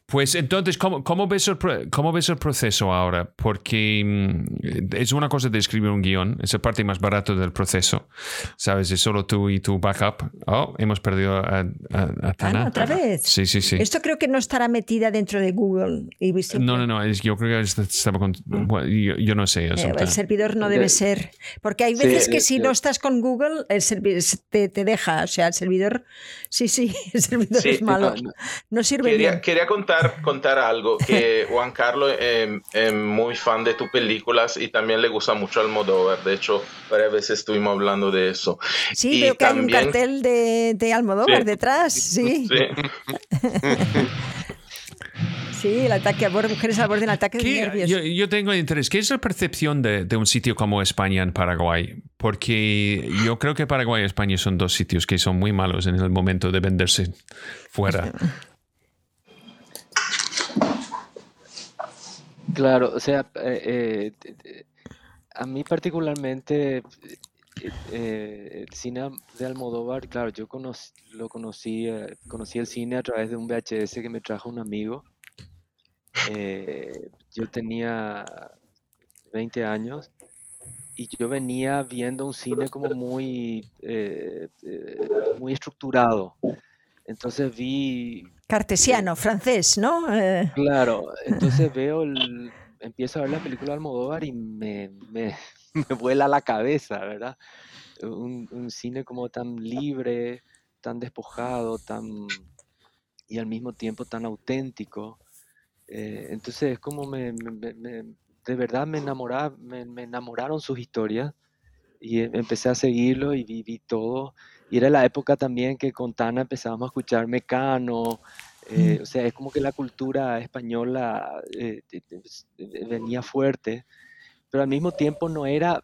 Pues entonces, ¿cómo, cómo, ves el, ¿cómo ves el proceso ahora? Porque mm, es una cosa de escribir un guion, es la parte más barata del proceso, ¿sabes? Es solo tú y tu backup. Oh, hemos perdido a, a, a Tana. Ah, ¿Otra vez? Sí, sí, sí. Esto creo que no estará metida dentro de Google. Y no, no, no, es, yo creo que estaba con... Bueno, yo, yo, no sé. Eh, el servidor no debe ser... Porque hay veces sí, que si no estás con Google, el servidor te, te, deja. O sea, el servidor... Sí, sí, el servidor sí, es malo. No, no sirve quería, bien. Quería contar contar algo, que Juan Carlos es eh, muy fan de tus películas y también le gusta mucho Almodóvar. De hecho, varias veces estuvimos hablando de eso. Sí, y veo que también... hay un cartel de, de Almodóvar sí. detrás, sí. sí. Sí, el ataque a borde, mujeres al borde del ataque de nervios. Yo, yo, tengo interés. ¿Qué es la percepción de, de, un sitio como España en Paraguay? Porque yo creo que Paraguay y España son dos sitios que son muy malos en el momento de venderse fuera. Claro, o sea, eh, eh, a mí particularmente eh, el cine de Almodóvar, claro, yo conocí, lo el cine a través de un VHS que me trajo un amigo. yo tenía 20 años y yo venía viendo un cine como muy, muy estructurado. Entonces vi cartesiano, francés, ¿no? Eh... Claro, entonces veo, el, empiezo a ver la película de Almodóvar y me, me, me vuela la cabeza, ¿verdad? Un, un, cine como tan libre, tan despojado, tan y al mismo tiempo tan auténtico. Eh, entonces es como me, me, me, de verdad me, me, enamoraron sus historias y empecé a seguirlo y viví todo. Y era la época también que con Tana empezábamos a escuchar Mecano, eh, o sea, es como que la cultura española eh, venía fuerte, pero al mismo tiempo no era,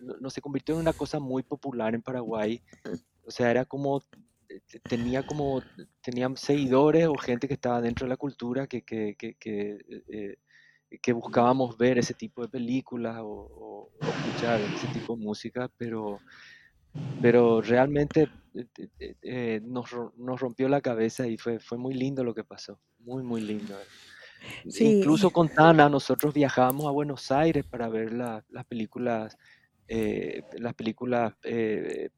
no, no, se convirtió en una cosa muy popular en Paraguay, o sea, era como, tenía como, tenían seguidores o gente que estaba dentro de la cultura que, que, que, que, eh, que buscábamos ver ese tipo de películas o, o, o escuchar ese tipo de música, pero pero realmente eh, eh, nos, nos, rompió la cabeza y fue, fue muy lindo lo que pasó, muy, muy lindo. Sí. Incluso con Tana nosotros viajamos a Buenos Aires para ver la, las películas, eh, las películas eh,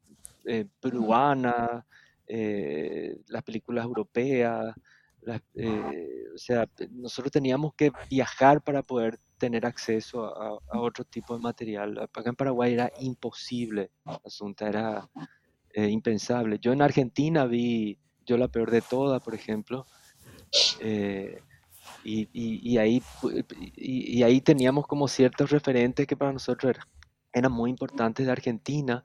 eh, peruanas, las películas europeas, eh, o sea, nosotros teníamos que viajar para poder tener acceso a, a otro tipo de material. Acá en Paraguay era imposible, asunto era eh, impensable. Yo en Argentina vi Yo la peor de todas, por ejemplo, eh, y, ahí, y, ahí teníamos como ciertos referentes que para nosotros era- eran muy importantes de Argentina.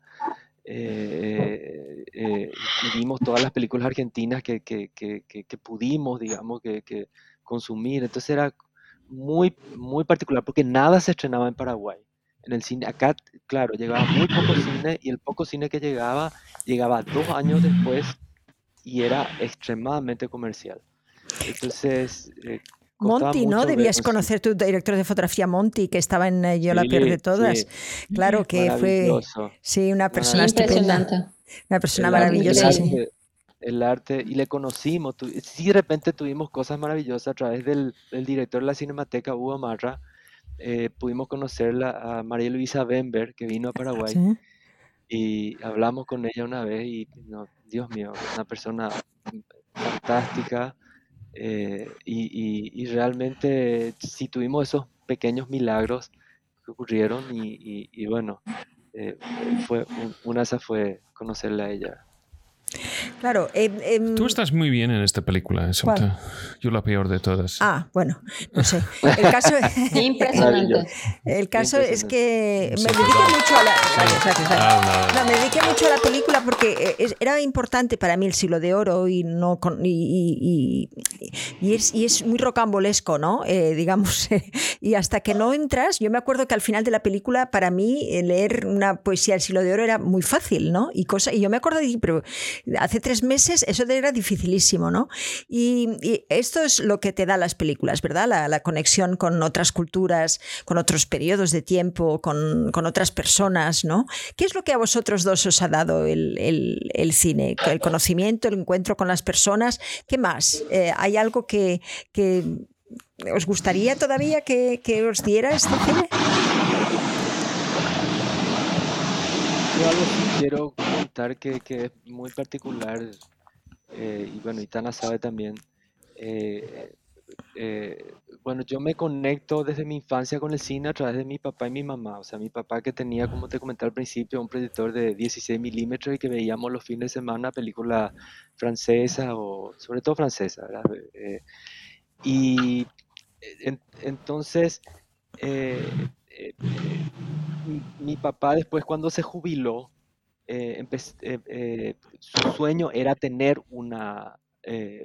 Eh, eh, vimos todas las películas argentinas que, que- que- que- pudimos, digamos, que, consumir. Entonces era muy, muy particular porque nada se estrenaba en Paraguay. En el cine, acá, claro, llegaba muy poco cine y el poco cine que llegaba, llegaba dos años después y era extremadamente comercial. Entonces, eh, Monty, ¿no? ver Debías cons- conocer tu director de fotografía, Monty, que estaba en eh, Yo la peor de todas. sí, Claro que fue, sí, una persona estupenda. Una persona El arte- maravillosa, el sí. arte, el arte, y le conocimos. tu- sí, de repente tuvimos cosas maravillosas a través del, del director de la Cinemateca, Hugo Marra. eh, pudimos conocerla a María Luisa Bember, que vino a Paraguay, Sí. y hablamos con ella una vez. Y no, Dios mío, una persona fantástica. Eh, y, y- realmente sí tuvimos esos pequeños milagros que ocurrieron. Y, y- bueno, eh, fue, un- una esas fue conocerla a ella. Claro. eh, em, Tú estás muy bien en esta película, Asunta. Yo la peor de todas. Ah, bueno, no sé. El caso, Impresionante. el caso es que me dediqué mucho a la. Gracias, gracias, gracias. No, No, me dediqué mucho a la película porque eh, es- era importante para mí el siglo de oro y no con- y, y- y- y es, y es muy rocambolesco, ¿no? Eh, digamos. y hasta que no entras, yo me acuerdo que al final de la película, para mí, eh, leer una poesía del siglo de oro era muy fácil, ¿no? Y, cosa, y yo me acuerdo de, pero hace tres meses eso era dificilísimo, ¿no? Y, esto es lo que te da las películas, ¿verdad? La, conexión con otras culturas, con otros periodos de tiempo, con, otras personas, ¿no? ¿Qué es lo que a vosotros dos os ha dado el, cine? El conocimiento, el encuentro con las personas. ¿Qué más? Eh, ¿Hay algo que, que os gustaría todavía que, que os diera este cine? Quiero contar que, que es muy particular, eh, y bueno, y Tana sabe también. eh, eh, bueno, yo me conecto desde mi infancia con el cine a través de mi papá y mi mamá. O sea, mi papá que tenía, como te comenté al principio, un proyector de 16 milímetros y que veíamos los fines de semana películas francesas o sobre todo francesas. Eh, y en- entonces, eh, eh, mi, mi papá después cuando se jubiló, eh, eh, eh, su sueño era tener una,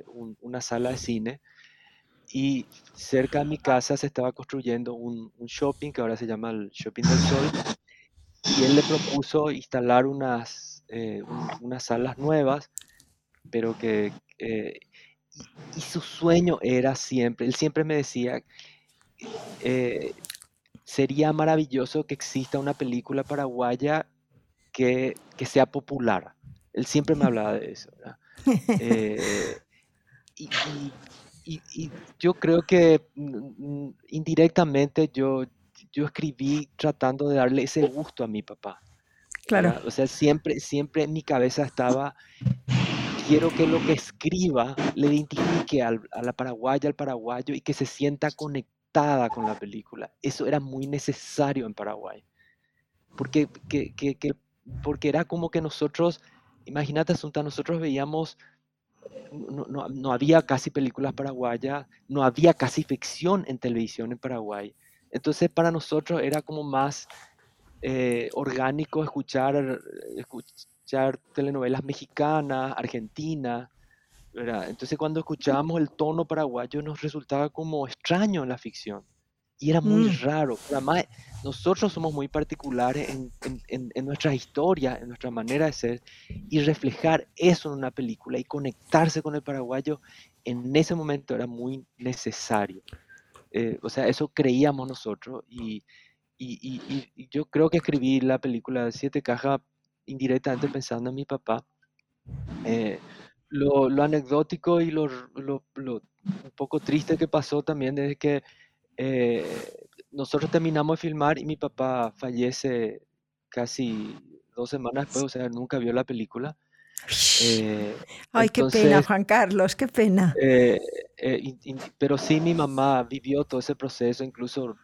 un- una sala de cine y cerca de mi casa se estaba construyendo un, shopping que ahora se llama el Shopping del Sol y él le propuso instalar unas, un- unas salas nuevas, pero que... y, su sueño era siempre, él siempre me decía, sería maravilloso que exista una película paraguaya que, que sea popular. Él siempre me hablaba de eso. Eh, y, y- y- y yo creo que mm, mm, indirectamente yo, yo escribí tratando de darle ese gusto a mi papá. Claro. ¿verdad? O sea, siempre, siempre en mi cabeza estaba, quiero que lo que escriba le identifique al- a la paraguaya, al paraguayo y que se sienta conectada con la película. Eso era muy necesario en Paraguay. Porque, que- que- que- porque era como que nosotros, imagínate, Asunta, nosotros veíamos, no, no- no había casi películas paraguayas, no había casi ficción en televisión en Paraguay. Entonces para nosotros era como más eh, orgánico escuchar, escuchar telenovelas mexicanas, argentinas, ¿verdad? Entonces cuando escuchábamos el tono paraguayo nos resultaba como extraño en la ficción. Y era muy Mm. raro. Además, nosotros somos muy particulares en, en, en, en nuestra historia, en nuestra manera de ser, y reflejar eso en una película y conectarse con el paraguayo en ese momento era muy necesario. Eh, o sea, eso creíamos nosotros y, y, y- yo creo que escribí la película de Siete Cajas indirectamente pensando en mi papá. Eh, lo, lo anecdótico y lo, lo- lo un poco triste que pasó también es que eh, nosotros terminamos de filmar y mi papá fallece casi dos semanas después, o sea, nunca vio la película. Eh, Ay, qué pena, entonces, Juan Carlos, qué pena. eh, eh, pero sí mi mamá vivió todo ese proceso, incluso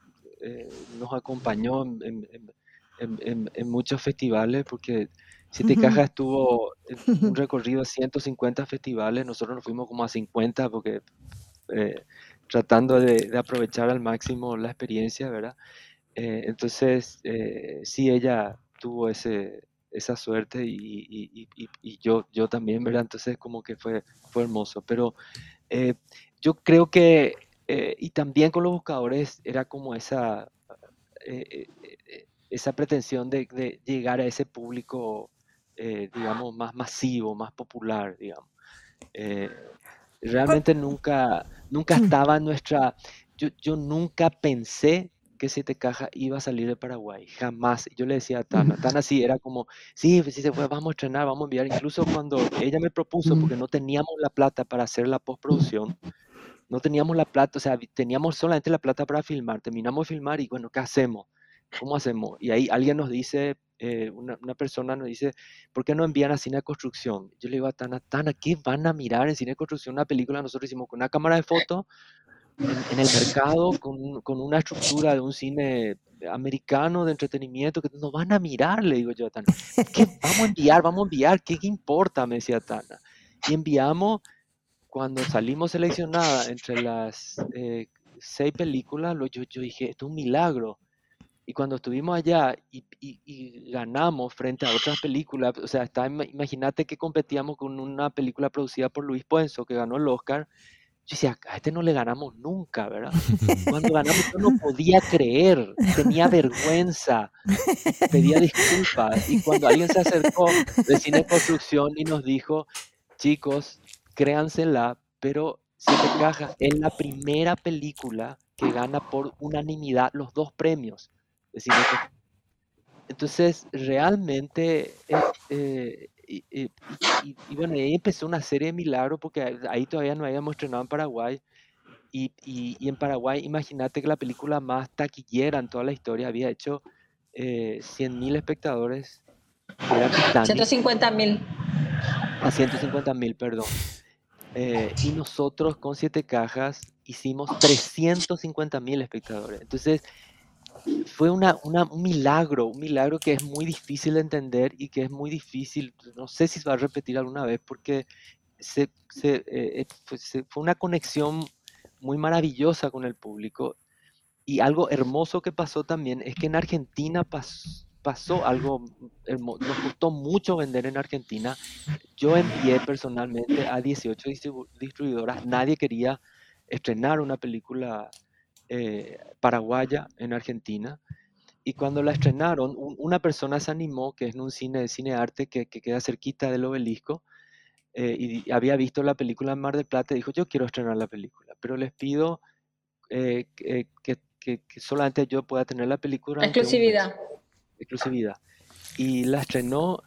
eh, nos acompañó en, en- en- en- muchos festivales, porque Siete Ujú. Cajas estuvo un recorrido de 150 festivales, nosotros nos fuimos como a 50 porque eh, tratando de, de aprovechar al máximo la experiencia, ¿verdad? Eh, entonces, eh, sí, ella tuvo ese, esa suerte y, y- y- y- y yo, yo también, ¿verdad? Entonces, como que fue, fue hermoso. Pero eh, yo creo que, y también con los buscadores, era como esa, esa pretensión de, de llegar a ese público, digamos, más masivo, más popular, digamos. Eh, realmente nunca, nunca estaba en nuestra, yo, yo nunca pensé que Siete Cajas iba a salir de Paraguay, jamás. Yo le decía a Tana, Tana sí, era como, sí, pues sí se fue, vamos a estrenar, vamos a enviar. Incluso cuando ella me propuso, porque no teníamos la plata para hacer la postproducción, no teníamos la plata, o sea, teníamos solamente la plata para filmar. Terminamos de filmar y bueno, ¿qué hacemos? ¿Cómo hacemos? Y ahí alguien nos dice, eh, una, persona nos dice, ¿por qué no envían a cine de construcción? Yo le digo a Tana, Tana, ¿qué van a mirar en cine de construcción una película? Nosotros hicimos con una cámara de foto en, el mercado, con, con una estructura de un cine americano de entretenimiento, que no van a mirar, le digo yo a Tana. ¿Qué vamos a enviar? Vamos a enviar, ¿qué, importa? Me decía Tana. Y enviamos, cuando salimos seleccionadas entre las eh, seis películas, yo dije, esto es un milagro. Y cuando estuvimos allá y, y- y ganamos frente a otras películas, o sea, está, ima- imagínate que competíamos con una película producida por Luis Puenzo, que ganó el Oscar. Yo decía, a este no le ganamos nunca, ¿verdad? Cuando ganamos yo no podía creer, tenía vergüenza, pedía disculpas. Y cuando alguien se acercó de Cine Construcción y nos dijo, chicos, créansela, pero Siete Cajas es la primera película que gana por unanimidad los dos premios Cine Construcción. Entonces, realmente, eh, y, y- y- y bueno, ahí empezó una serie de milagros porque ahí todavía no habíamos estrenado en Paraguay. Y, en Paraguay, imagínate que la película más taquillera en toda la historia había hecho eh, 100.000 espectadores, que era Titanic, 150 mil. a 150 mil, perdón. Eh, y nosotros con siete cajas hicimos 350 mil espectadores. Entonces, fue una, una- un milagro, un milagro que es muy difícil de entender y que es muy difícil, no sé si se va a repetir alguna vez, porque se, se, eh, eh, fue, se- fue una conexión muy maravillosa con el público. Y algo hermoso que pasó también es que en Argentina pas- pasó algo hermoso. Nos costó mucho vender en Argentina. Yo envié personalmente a 18 distribu- distribuidoras. Nadie quería estrenar una película eh, paraguaya en Argentina. Y cuando la estrenaron, un- una persona se animó, que es en un cine de cine arte que, que queda cerquita del obelisco, eh, y había visto la película Mar del Plata y dijo, yo quiero estrenar la película, pero les pido eh, que, que- que- que solamente yo pueda tener la película. durante un mes". Exclusividad. exclusividad. Y la estrenó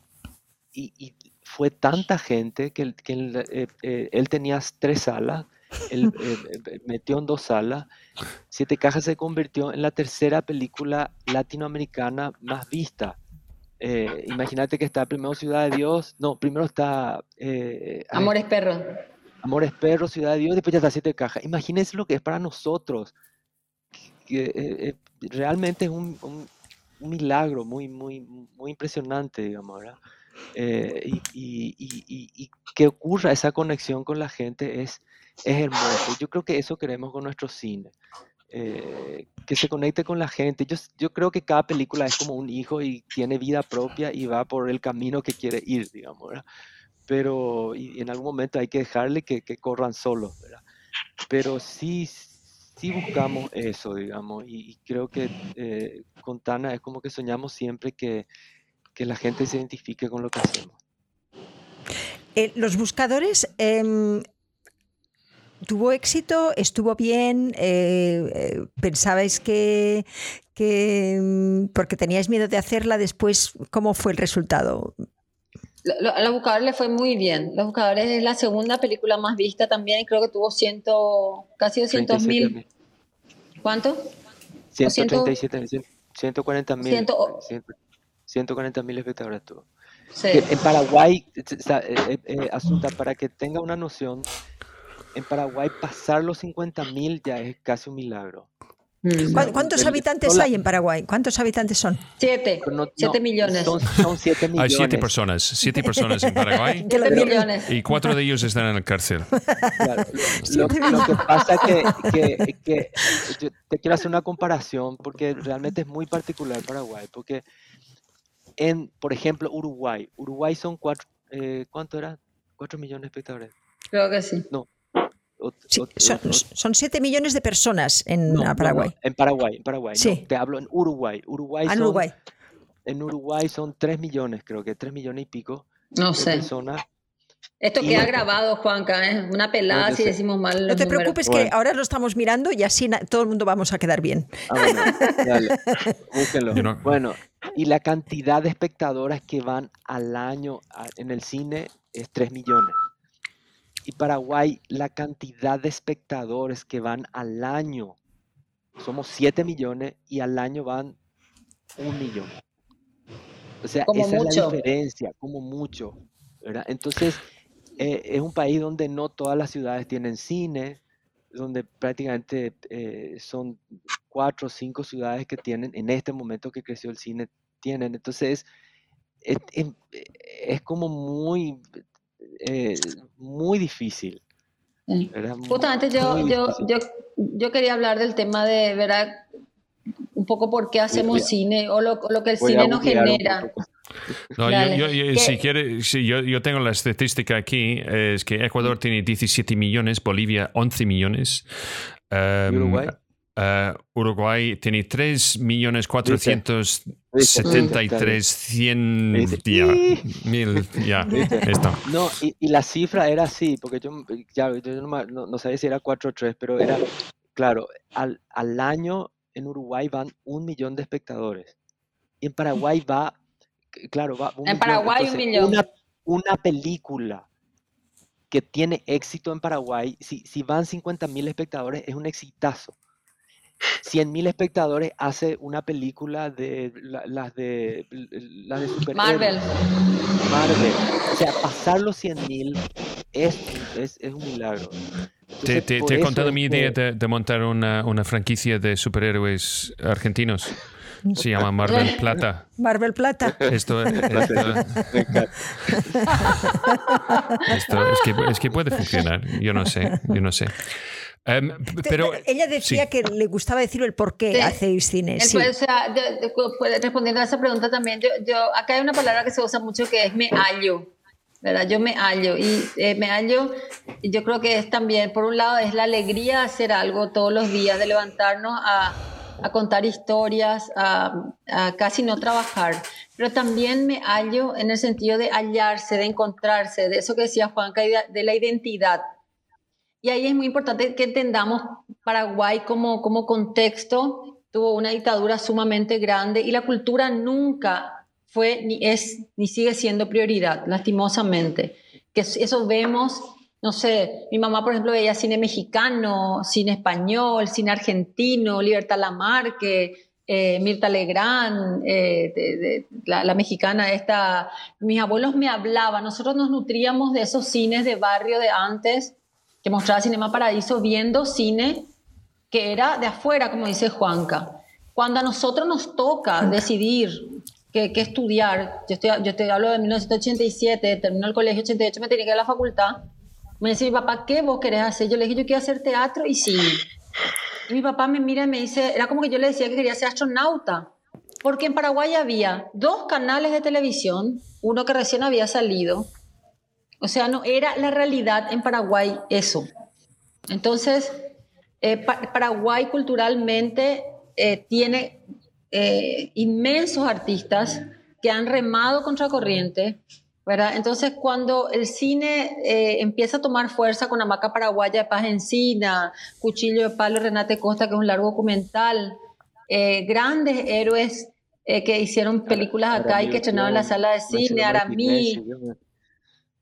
y, y fue tanta gente que, él, que él, eh, eh, él tenía tres salas, él eh, metió en dos salas. Siete Cajas se convirtió en la tercera película latinoamericana más vista. Eh, imagínate que está primero Ciudad de Dios, no, primero está eh, Amores perros. Amores Perros, Ciudad de Dios, después ya está Siete Cajas. Imagínense lo que es para nosotros. que, eh, eh, realmente es un, un- un milagro muy, muy, muy impresionante, digamos, ¿verdad? Eh, y, y- y- y- que ocurra esa conexión con la gente es, es hermoso. Yo creo que eso queremos con nuestro cine. eh, que se conecte con la gente. Yo, yo creo que cada película es como un hijo y tiene vida propia y va por el camino que quiere ir, digamos, ¿verdad? Pero y en algún momento hay que dejarle que, que corran solos, ¿verdad? Pero sí, sí buscamos eso, digamos, y, y creo que eh, con Tana es como que soñamos siempre que, que la gente se identifique con lo que hacemos. Eh, los buscadores em, tuvo éxito, estuvo bien, eh, eh, pensabais que, que, em, porque teníais miedo de hacerla después, ¿cómo fue el resultado? A Los Buscadores le fue muy bien. Los Buscadores es la segunda película más vista también creo que tuvo ciento, casi 200 mil. ¿Cuánto? 137 mil. 140 mil. 140.000 espectadores tuvo. Sí. En Paraguay, o sea, eh, eh, eh, Asunta, para que tenga una noción, en Paraguay pasar los 50.000 ya es casi un milagro. Mm. ¿Cuántos habitantes hay en Paraguay? ¿Cuántos habitantes son? Siete. No, siete millones. Son, son, siete millones. Hay siete personas. Siete personas en Paraguay. Siete millones. Y cuatro de ellos están en la cárcel. Claro. Lo, lo, que pasa es que, que, que yo te quiero hacer una comparación porque realmente es muy particular Paraguay. Porque en, por ejemplo, Uruguay, Uruguay son cuatro, eh, ¿cuánto era? Cuatro millones de espectadores. Creo que sí. O- Sí, o- son, o- son 7 millones de personas en no, no, Paraguay. no, en Paraguay, en Paraguay. no, Sí. te hablo en Uruguay. Uruguay Ah, en son, Uruguay. En Uruguay son 3 millones, creo que 3 millones y pico No de sé. personas. Esto queda grabado, Juanca, ¿eh? Una pelada yo si decimos mal No te números. preocupes que ahora lo estamos mirando y así todo el mundo vamos a quedar bien. Ah, bueno, dale, búsquenlo. No- Bueno, y la cantidad de espectadores que van al año a- en el cine es 3 millones. Y Paraguay, la cantidad de espectadores que van al año, somos 7 millones y al año van un millón. O sea, Como esa es la diferencia, como mucho, ¿verdad? Entonces, eh, es un país donde no todas las ciudades tienen cine, donde prácticamente eh, son cuatro o cinco ciudades que tienen, en este momento que creció el cine, tienen. Entonces, es, es- es como muy, eh, muy difícil. Justamente yo, muy yo, difícil. yo, yo quería hablar del tema de, ¿verdad? Un poco por qué hacemos a- cine o lo, lo que el cine nos un genera. poco. No, yo, yo- yo- si quiere, si yo, yo tengo la estadística aquí, es que Ecuador tiene 17 millones, Bolivia 11 millones. ¿Y em, Uruguay? eh, Uruguay tiene 3 millones 473 100 ¿Viste? ya, mil, ya, esto. No, y, y la cifra era así, porque yo, ya, yo no, no- no sabía si era 4 o 3, pero era, claro, al, al año en Uruguay van un millón de espectadores. Y en Paraguay va, claro, va un En Paraguay un millón. Una, una película que tiene éxito en Paraguay, si, si van 50 mil espectadores, es un exitazo. 100 mil espectadores hace una película de la- las de las de superhéroes. Marvel. Marvel. O sea, pasar los 100 mil es, es, es un milagro. Te, Entonces, te- por te he contado mi que- idea de, de montar una, una franquicia de superhéroes argentinos. Se llama Marvel Plata. Marvel Plata. Esto, esto, esto es, que, es que puede funcionar. Yo no sé, yo no sé. Te- pero ella decía sí. que le gustaba decir el por qué Sí. hacéis cine. Sí. puede, o sea, yo- yo- puede- respondiendo a esa pregunta también, yo, yo, acá hay una palabra que se usa mucho que es me hallo, ¿verdad? Yo me hallo y eh, me hallo, yo creo que es también, por un lado, es la alegría de hacer algo todos los días, de levantarnos a, a contar historias, a, casi no trabajar, pero también me hallo en el sentido de hallarse, de encontrarse, de eso que decía Juanca, de, la identidad. Y ahí es muy importante que entendamos Paraguay como, como contexto. Tuvo una dictadura sumamente grande y la cultura nunca fue, ni es, ni sigue siendo prioridad, lastimosamente. Que es- eso vemos, no sé, mi mamá, por ejemplo, veía cine mexicano, cine español, cine argentino, Libertad Lamarque, eh, Mirta Legrand, eh, de- de- la, la mexicana esta. Mis abuelos me hablaban, nosotros nos nutríamos de esos cines de barrio de antes que mostraba Cinema Paradiso viendo cine que era de afuera, como dice Juanca. Cuando a nosotros nos toca decidir qué, qué estudiar, yo, estoy, yo te hablo de 1987, terminó el colegio 88, me tenía que ir a la facultad, me dice mi papá, ¿qué vos querés hacer? Yo le dije, yo quiero hacer teatro y cine. Y mi papá me mira y me dice, era como que yo le decía que quería ser astronauta, porque en Paraguay había dos canales de televisión, uno que recién había salido, o sea, no era la realidad en Paraguay eso. Entonces, eh, Pa- Paraguay culturalmente eh, tiene eh, inmensos artistas que han remado contra corriente, ¿verdad? Entonces, cuando el cine eh, empieza a tomar fuerza con Hamaca Paraguaya de Paz Encina, Cuchillo de Palo Renate Costa, que es un largo documental, eh, grandes héroes eh, que hicieron películas acá y que estrenaron en la sala de cine, Aramí,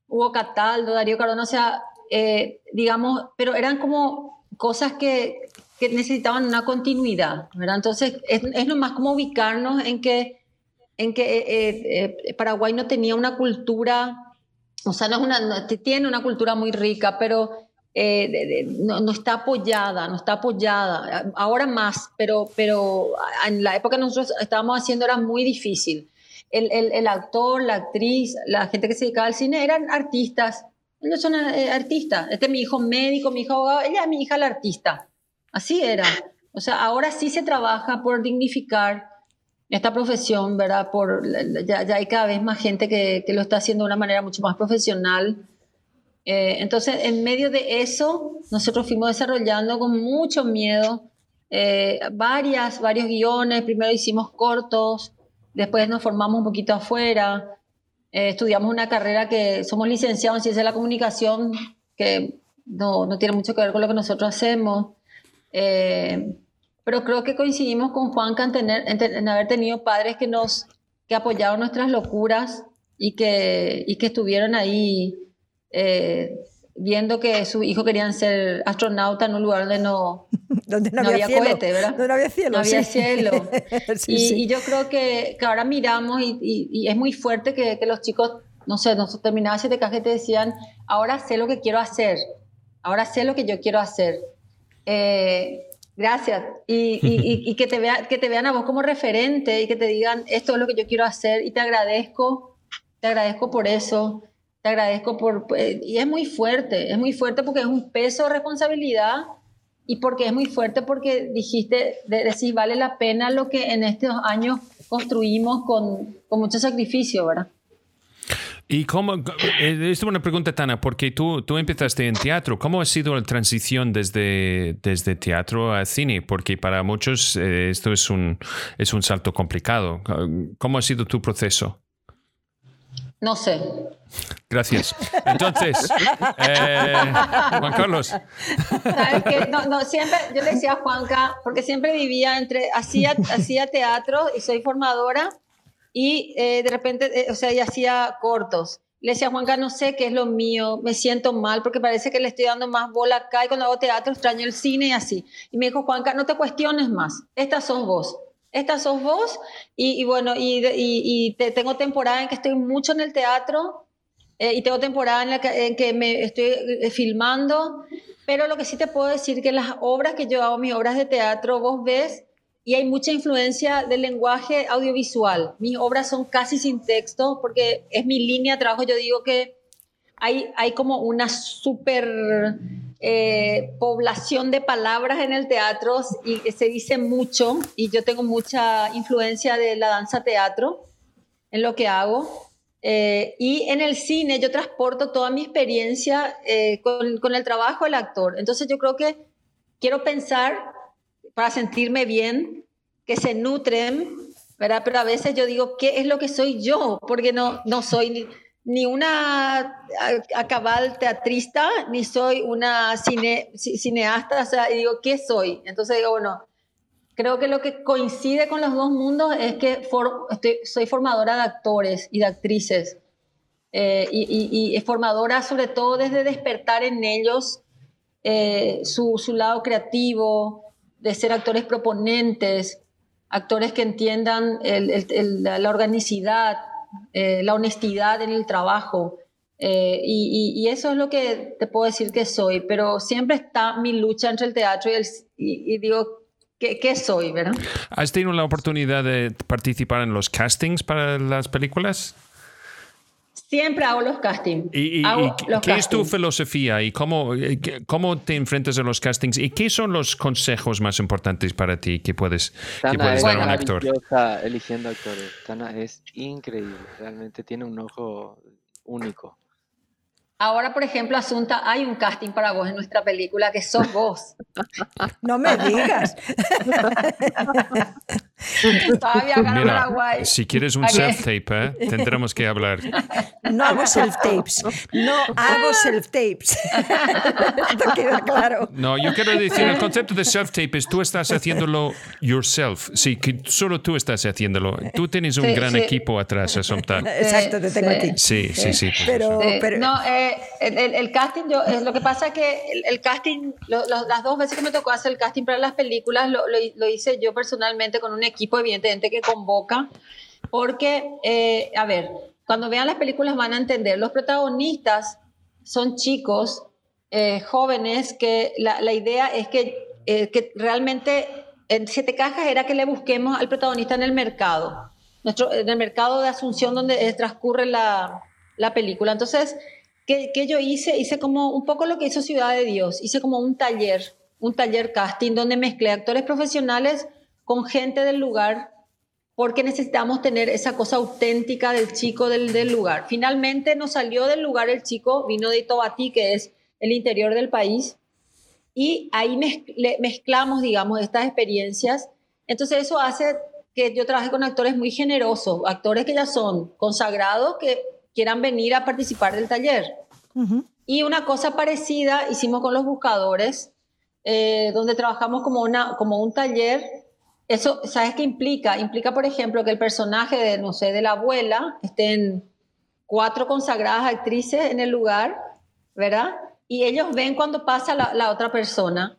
Hugo Cataldo, Darío Cardona, o sea, eh, digamos, pero eran como cosas que, que necesitaban una continuidad, ¿verdad? Entonces, es, es nomás como ubicarnos en que, en que eh, eh, Paraguay no tenía una cultura, o sea, no es una, no- tiene una cultura muy rica, pero eh, no, no, está apoyada, no está apoyada. Ahora más, pero, pero en la época que nosotros estábamos haciendo era muy difícil. El, el, el actor, la actriz, la gente que se dedicaba al cine eran artistas. Ellos son eh, artistas. Este es mi hijo médico, mi hijo abogado, ella es mi hija la artista. Así era. O sea, ahora sí se trabaja por dignificar esta profesión, ¿verdad? Por, ya, ya hay cada vez más gente que, que, lo está haciendo de una manera mucho más profesional. Eh, entonces, en medio de eso, nosotros fuimos desarrollando con mucho miedo eh, varias, varios guiones. Primero hicimos cortos, después nos formamos un poquito afuera. Eh, estudiamos una carrera que somos licenciados en ciencia de la comunicación, que no, no tiene mucho que ver con lo que nosotros hacemos. Eh, pero creo que coincidimos con Juanca en, tener, en, en, haber tenido padres que nos que apoyaron nuestras locuras y que, y que estuvieron ahí eh, viendo que su hijo querían ser astronauta en un lugar donde no, donde no, no había, había cohete, ¿verdad? Donde no había cielo. No había sí. cielo. sí, y, sí. y, yo creo que, que ahora miramos y, y, y, es muy fuerte que, que los chicos, no sé, nos terminaba siete cajas y te decían, ahora sé lo que quiero hacer, ahora sé lo que yo quiero hacer. Eh, gracias. Y, y, que, te vea, que te vean a vos como referente y que te digan, esto es lo que yo quiero hacer y te agradezco, te agradezco por eso, te agradezco por... Y es muy fuerte, es muy fuerte porque es un peso de responsabilidad y porque es muy fuerte porque dijiste, de, decís, vale la pena lo que en estos años construimos con, con mucho sacrificio, ¿verdad? ¿Y cómo? Es una pregunta, Tana, porque tú, tú empezaste en teatro. ¿Cómo ha sido la transición desde, desde teatro a cine? Porque para muchos eh, esto es un, es un salto complicado. ¿Cómo ha sido tu proceso? No sé. Gracias. Entonces, eh, Juan Carlos. ¿Sabes qué? No, no, siempre, yo le decía a Juanca, porque siempre vivía entre, hacía, hacía teatro y soy formadora y eh, de repente, eh, o sea, y hacía cortos. Le decía Juanca, no sé qué es lo mío, me siento mal porque parece que le estoy dando más bola acá y cuando hago teatro extraño el cine y así. Y me dijo, Juanca, no te cuestiones más, estas sos vos. Estas sos vos y, y bueno, y, y, y te, tengo temporada en que estoy mucho en el teatro eh, y tengo temporada en la que, en que me estoy eh, filmando, pero lo que sí te puedo decir que las obras que yo hago, mis obras de teatro, vos ves y hay mucha influencia del lenguaje audiovisual. Mis obras son casi sin texto porque es mi línea de trabajo. Yo digo que hay, hay como una super eh, población de palabras en el teatro y se dice mucho y yo tengo mucha influencia de la danza teatro en lo que hago. Eh, y en el cine yo transporto toda mi experiencia eh, con, con el trabajo del actor. Entonces yo creo que quiero pensar para sentirme bien, que se nutren, ¿verdad? Pero a veces yo digo, ¿qué es lo que soy yo? Porque no, no soy ni, ni una acabal teatrista, ni soy una cine, cineasta, o sea, digo, ¿qué soy? Entonces digo, bueno, creo que lo que coincide con los dos mundos es que soy formadora de actores y de actrices. Eh, y, y, y, formadora sobre todo desde despertar en ellos eh, su, su lado creativo, de ser actores proponentes, actores que entiendan el, el, el, la organicidad, eh, la honestidad en el trabajo. Eh, y, y, eso es lo que te puedo decir que soy, pero siempre está mi lucha entre el teatro y, el, y, y digo, ¿qué, ¿qué, soy? ¿verdad? ¿Has tenido la oportunidad de participar en los castings para las películas? Siempre hago los castings. ¿Y, y, hago y qué es tu filosofía y cómo, cómo te enfrentas a los castings? ¿Y qué son los consejos más importantes para ti que puedes, que puedes dar a un actor? eligiendo actores. Tana es increíble. Realmente tiene un ojo único. Ahora, por ejemplo, Asunta, hay un casting para vos en nuestra película que sos vos. No me digas. Todavía Paraguay. Si quieres un self-tape, ¿eh? tendremos que hablar. No hago self-tapes. No hago self-tapes. Esto queda claro. No, yo quiero decir, el concepto de self-tape es tú estás haciéndolo yourself. Sí, que solo tú estás haciéndolo. Tú tienes un sí, gran sí. equipo atrás, Asunta. Exacto, te tengo sí. a ti. Sí, sí, sí. Pero, pero... No, eh, el, el, el, casting, yo, lo que pasa es que el, el casting, lo, lo, las dos veces que me tocó hacer el casting para las películas, lo, lo hice yo personalmente con un equipo, evidentemente, que convoca, porque, eh, a ver, cuando vean las películas van a entender, los protagonistas son chicos eh, jóvenes que la, la, idea es que, eh, que realmente en Siete Cajas era que le busquemos al protagonista en el mercado, nuestro, en el mercado de Asunción donde transcurre la, la película. Entonces, ¿qué, ¿qué, yo hice? Hice como un poco lo que hizo Ciudad de Dios, hice como un taller, un taller casting donde mezclé actores profesionales con gente del lugar porque necesitamos tener esa cosa auténtica del chico del, del, lugar. Finalmente nos salió del lugar el chico, vino de Tobatí, que es el interior del país, y ahí mezclamos, digamos, estas experiencias. Entonces eso hace que yo trabaje con actores muy generosos, actores que ya son consagrados, que quieran venir a participar del taller. Uh -huh. Y una cosa parecida hicimos con los buscadores, eh, donde trabajamos como, una, como un taller. Eso, ¿sabes qué implica? Implica, por ejemplo, que el personaje de, no sé, de la abuela estén cuatro consagradas actrices en el lugar, ¿verdad? y ellos ven cuando pasa la, otra persona,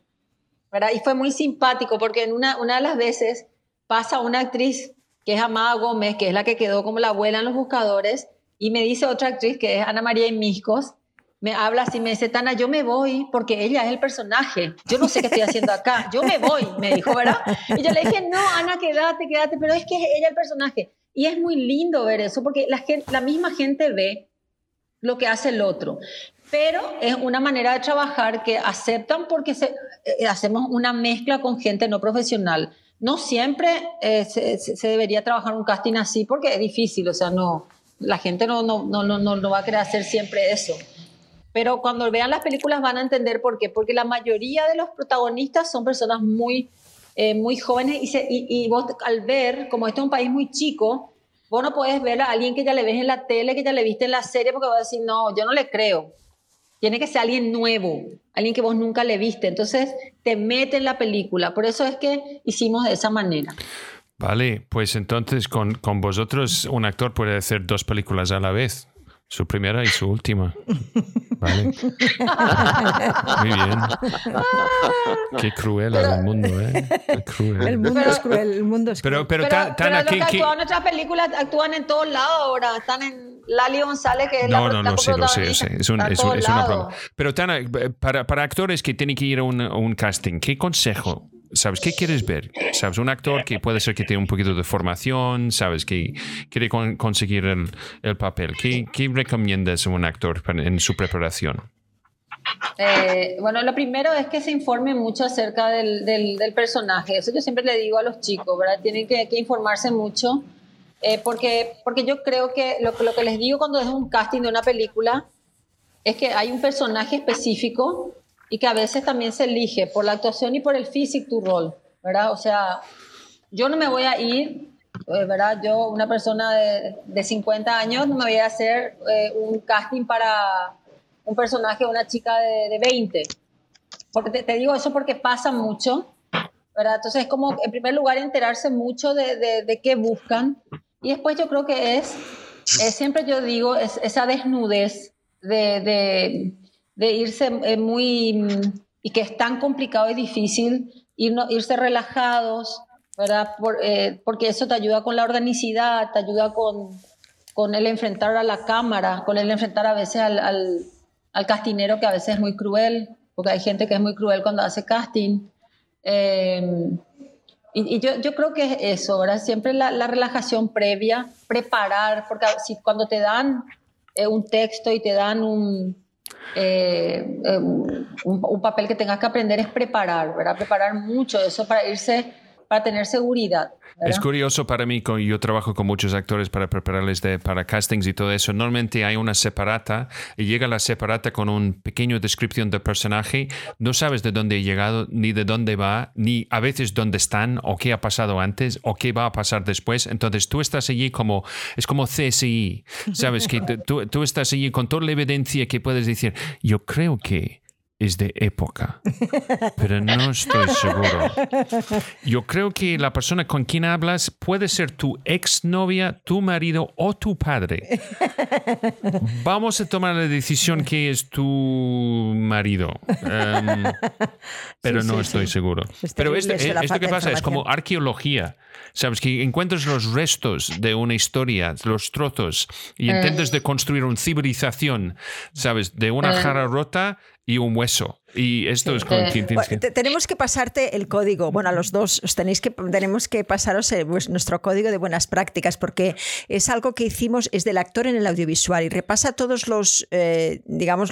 ¿verdad? Y fue muy simpático porque en una, una de las veces pasa una actriz que es Amada Gómez, que es la que quedó como la abuela en los buscadores, y me dice otra actriz que es Ana María Inmiscos, me habla así, me dice, Tana, yo me voy porque ella es el personaje, yo no sé qué estoy haciendo acá, yo me voy, me dijo, ¿verdad? Y yo le dije, no, Ana, quédate, quédate, pero es que es ella el personaje. Y es muy lindo ver eso, porque la, gente, la misma gente ve lo que hace el otro pero es una manera de trabajar que aceptan porque se, eh, hacemos una mezcla con gente no profesional. No siempre eh, se, se, debería trabajar un casting así porque es difícil, o sea, no, la gente no, no, no, no, no va a querer hacer siempre eso. Pero cuando vean las películas van a entender por qué, porque la mayoría de los protagonistas son personas muy, eh, muy jóvenes y, se, y, y vos al ver, como este es un país muy chico, vos no podés ver a alguien que ya le ves en la tele, que ya le viste en la serie, porque vas a decir, no, yo no le creo tiene que ser alguien nuevo, alguien que vos nunca le viste. Entonces te mete en la película. Por eso es que hicimos de esa manera. Vale, pues entonces con, con vosotros un actor puede hacer dos películas a la vez. Su primera y su última. Vale. Muy bien. Qué cruel pero, el mundo, ¿eh? Qué cruel. El mundo es cruel, el mundo es cruel. Pero, pero, pero, Tana, pero ¿qué, los que qué? actúan en nuestras películas actúan en todos lados ahora. Están en Lali González, que es no, la No, no, sí, lo sé. Es, un, es, un, es una prueba. Pero Tana, para, para actores que tienen que ir a un, a un casting, ¿qué consejo ¿Sabes qué quieres ver? ¿Sabes? Un actor que puede ser que tiene un poquito de formación, ¿sabes? Que quiere con, conseguir el, el papel. ¿Qué, ¿Qué, recomiendas a un actor en su preparación? Eh, bueno, lo primero es que se informe mucho acerca del, personaje. Eso yo siempre le digo a los chicos, ¿verdad? Tienen que, informarse mucho. Eh, porque, porque yo creo que lo que les digo cuando es un casting de una película es que hay un personaje específico y que a veces también se elige por la actuación y por el físico tu rol, ¿verdad? O sea, yo no me voy a ir, eh, ¿verdad? Yo, una persona de, de, 50 años, no me voy a hacer eh, un casting para un personaje de una chica de, de 20. Porque te, te, digo eso porque pasa mucho, ¿verdad? Entonces es como, en primer lugar, enterarse mucho de, de, de qué buscan. Y después yo creo que es, es siempre yo digo, es esa desnudez de de irse eh, muy, y que es tan complicado y difícil, ir, no, irse relajados, ¿verdad? Por, eh, porque eso te ayuda con la organicidad, te ayuda con, con el enfrentar a la cámara, con el enfrentar a veces al, al, al, castinero que a veces es muy cruel, porque hay gente que es muy cruel cuando hace casting. Eh, y, y yo, yo, creo que es eso, ¿verdad? Siempre la, la relajación previa, preparar, porque si cuando te dan eh, un texto y te dan un, eh, eh, un, un, papel que tengas que aprender es preparar, ¿verdad? Preparar mucho eso para irse, para tener seguridad. ¿verdad? Es curioso para mí, yo trabajo con muchos actores para prepararles de, para castings y todo eso. Normalmente hay una separata y llega la separata con un pequeño descripción del personaje. No sabes de dónde he llegado, ni de dónde va, ni a veces dónde están, o qué ha pasado antes, o qué va a pasar después. Entonces tú estás allí como, es como CSI, ¿sabes? que tú, tú estás allí con toda la evidencia que puedes decir, yo creo que es de época, pero no estoy seguro. Yo creo que la persona con quien hablas puede ser tu exnovia, tu marido o tu padre. Vamos a tomar la decisión que es tu marido, um, pero sí, no sí, estoy sí. seguro. Pero esto, esto que pasa es como arqueología. Sabes que encuentras los restos de una historia, los trozos, y intentas de construir una civilización, sabes, de una jarra rota y un hueso. Y esto es con Eh, quien tienes Bueno, que... te- tenemos que pasarte el código. Bueno, a los dos os tenéis que tenemos que pasaros eh, pues, nuestro código de buenas prácticas porque es algo que hicimos es del actor en el audiovisual y repasa todos los eh, digamos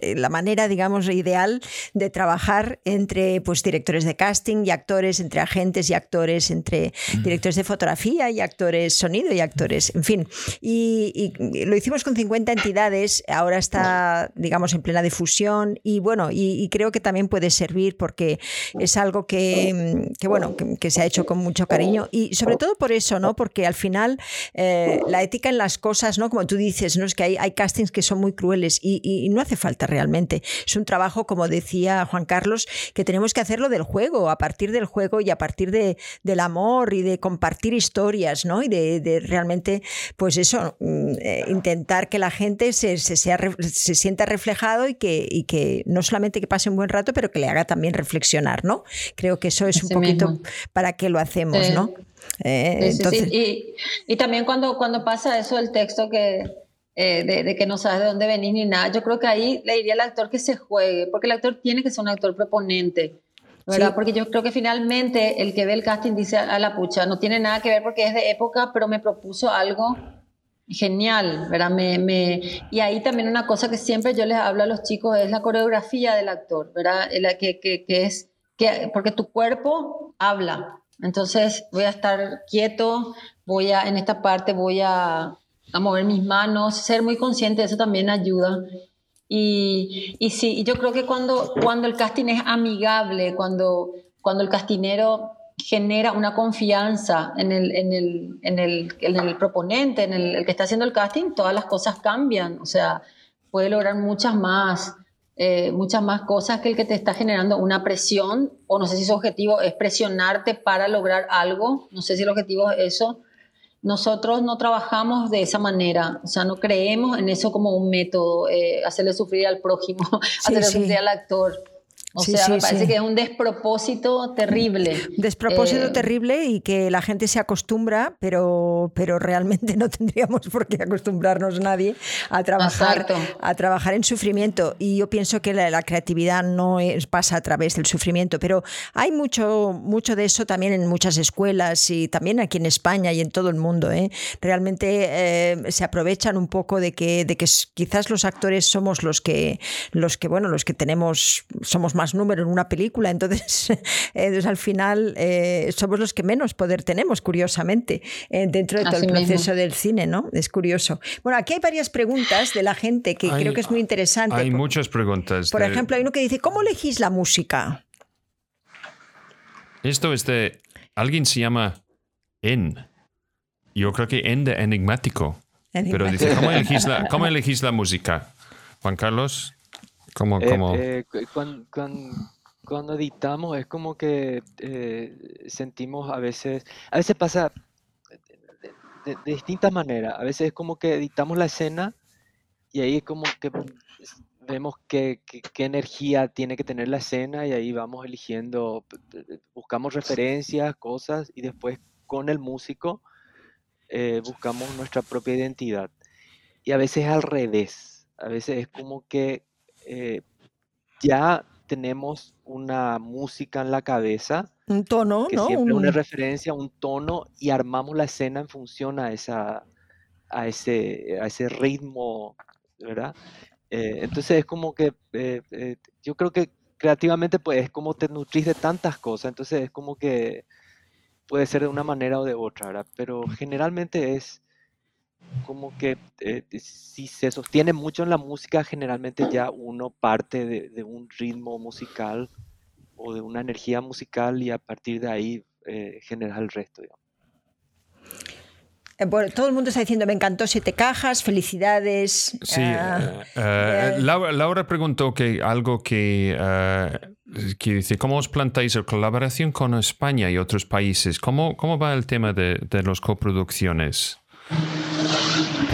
eh, la manera digamos ideal de trabajar entre pues directores de casting y actores, entre agentes y actores, entre directores de fotografía y actores sonido y actores, en fin. Y, y- y lo hicimos con 50 entidades. Ahora está digamos en plena difusión y bueno y, y creo que también puede servir porque es algo que, que, bueno, que, se ha hecho con mucho cariño y sobre todo por eso, ¿no? Porque al final eh, la ética en las cosas, ¿no? Como tú dices, ¿no? Es que hay, hay castings que son muy crueles y, no hace falta realmente. Es un trabajo, como decía Juan Carlos, que tenemos que hacerlo del juego, a partir del juego y a partir de, del amor y de compartir historias, ¿no? Y de, realmente, pues eso, mm, eh, intentar que la gente se, se, sea se sienta reflejado y que, y que no solamente que pase un buen rato, pero que le haga también reflexionar, ¿no? Creo que eso es un Así poquito mismo. para qué lo hacemos, Sí. ¿no? Eh, Sí, sí, entonces, Y, y también cuando, cuando pasa eso del texto que, eh, de, de que no sabes de dónde venís ni nada, yo creo que ahí le diría al actor que se juegue, porque el actor tiene que ser un actor proponente. ¿verdad? Sí. Porque yo creo que finalmente el que ve el casting dice a la pucha, no tiene nada que ver porque es de época, pero me propuso algo genial, ¿verdad? Me, me- y ahí también una cosa que siempre yo les hablo a los chicos es la coreografía del actor, ¿verdad? La que, que, que es, que, porque tu cuerpo habla. Entonces voy a estar quieto, voy a, en esta parte voy a, a mover mis manos, ser muy consciente de eso también ayuda. Y, y sí, yo creo que cuando, cuando el casting es amigable, cuando, cuando el castinero genera una confianza en el, en el, en el, en el proponente, en el, que está haciendo el casting, todas las cosas cambian. O sea, puede lograr muchas más, eh, muchas más cosas que el que te está generando una presión, o no sé si su objetivo es presionarte para lograr algo, no sé si el objetivo es eso. Nosotros no trabajamos de esa manera, o sea, no creemos en eso como un método, eh, hacerle sufrir al prójimo, hacerle sí. sufrir al actor. O Sí, sea, sí, me parece sí. que es un despropósito terrible. Despropósito Eh, terrible y que la gente se acostumbra, pero, pero realmente no tendríamos por qué acostumbrarnos nadie a trabajar, Exacto. a trabajar en sufrimiento. Y yo pienso que la, la creatividad no es- pasa a través del sufrimiento, pero hay mucho, mucho de eso también en muchas escuelas y también aquí en España y en todo el mundo. ¿eh? Realmente eh, se aprovechan un poco de que, de que quizás los actores somos los que, los que, bueno, los que tenemos, somos más número en una película, entonces, entonces al final eh, somos los que menos poder tenemos, curiosamente, eh, dentro de todo Así el mismo. proceso del cine, ¿no? Es curioso. Bueno, aquí hay varias preguntas de la gente que Hay- creo que es muy interesante. Hay por, muchas preguntas. por de- ejemplo, hay uno que dice, ¿cómo elegís la música? Esto es de... Alguien se llama En. Yo creo que En de enigmático. Pero dice, ¿cómo elegís la, cómo elegís la música? Juan Carlos, Eh, eh, cu- cuan- cuan- cuando, editamos es como que eh, sentimos a veces, a veces pasa de, de- de distintas maneras, a veces es como que editamos la escena y ahí es como que vemos qué, qué- energía tiene que tener la escena y ahí vamos eligiendo, buscamos referencias, cosas y después con el músico eh, buscamos nuestra propia identidad. Y a veces al revés, a veces es como que eh, ya tenemos una música en la cabeza, Un tono, que ¿no? siempre Un- una referencia, un tono, y armamos la escena en función a, esa, a, ese, a ese ritmo, ¿verdad? Eh, entonces es como que eh, eh, yo creo que creativamente pues es como te nutrís de tantas cosas, entonces es como que puede ser de una manera o de otra, ¿verdad? Pero generalmente es como que eh, si se sostiene mucho en la música, generalmente ya uno parte de, de un ritmo musical o de una energía musical y a partir de ahí eh, generas el resto. digamos. Eh, bueno, todo el mundo está diciendo, me encantó Siete Cajas, felicidades. Sí, ah, eh, eh, Laura, Laura preguntó que algo que, que dice, ¿cómo os plantáis la colaboración con España y otros países? ¿Cómo, cómo va el tema de, de las coproducciones?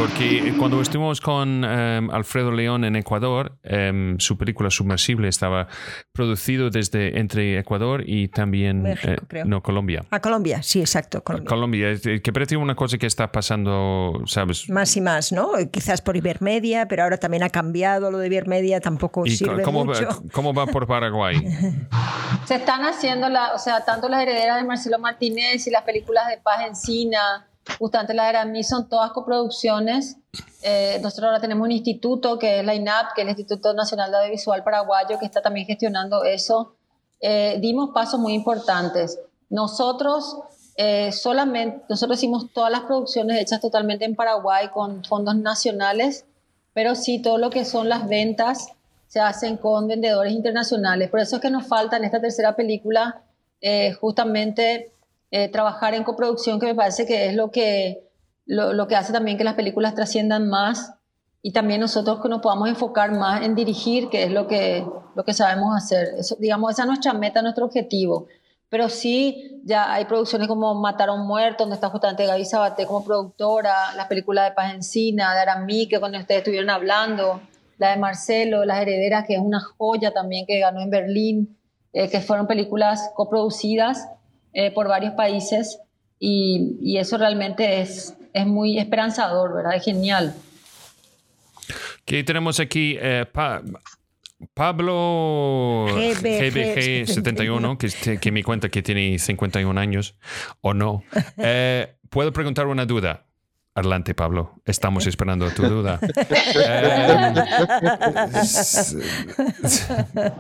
Porque cuando estuvimos con em, Alfredo León en Ecuador, em, su película Submersible estaba producido desde entre Ecuador y también México, eh, creo. no Colombia. A Colombia, sí, exacto. Colombia. Colombia, que parece una cosa que está pasando, ¿sabes? Más y más, ¿no? Quizás por Ibermedia, pero ahora también ha cambiado lo de Ibermedia, tampoco ¿Y sirve cómo mucho. va, cómo va por Paraguay? Se están haciendo, la, o sea, tanto las herederas de Marcelo Martínez y las películas de Paz Encina, justamente la Aramí, son todas coproducciones. Eh, nosotros ahora tenemos un instituto que es la INAP, que es el Instituto Nacional de Audiovisual Paraguayo, que está también gestionando eso. Eh, dimos pasos muy importantes. Nosotros eh, solamente, nosotros hicimos todas las producciones hechas totalmente en Paraguay con fondos nacionales, pero sí todo lo que son las ventas se hacen con vendedores internacionales. Por eso es que nos falta en esta tercera película eh, justamente eh, trabajar en coproducción, que me parece que es lo que, lo, que hace también que las películas trasciendan más y también nosotros que nos podamos enfocar más en dirigir, que es lo que, lo que sabemos hacer. Eso, digamos, esa es nuestra meta, nuestro objetivo. Pero sí, ya hay producciones como Matar a Muerto, donde está justamente Gaby Sabaté como productora, las películas de Paz Encina, de Aramí, que cuando ustedes estuvieron hablando, la de Marcelo, Las Herederas, que es una joya también que ganó en Berlín, eh, que fueron películas coproducidas eh, por varios países y, y eso realmente es, es muy esperanzador, ¿verdad? Es genial. Que tenemos aquí eh, Pa- Pablo GBG 71, que, que me cuenta que tiene 51 años o no. Eh, ¿Puedo preguntar una duda? Adelante, Pablo. Estamos esperando tu duda. Eh,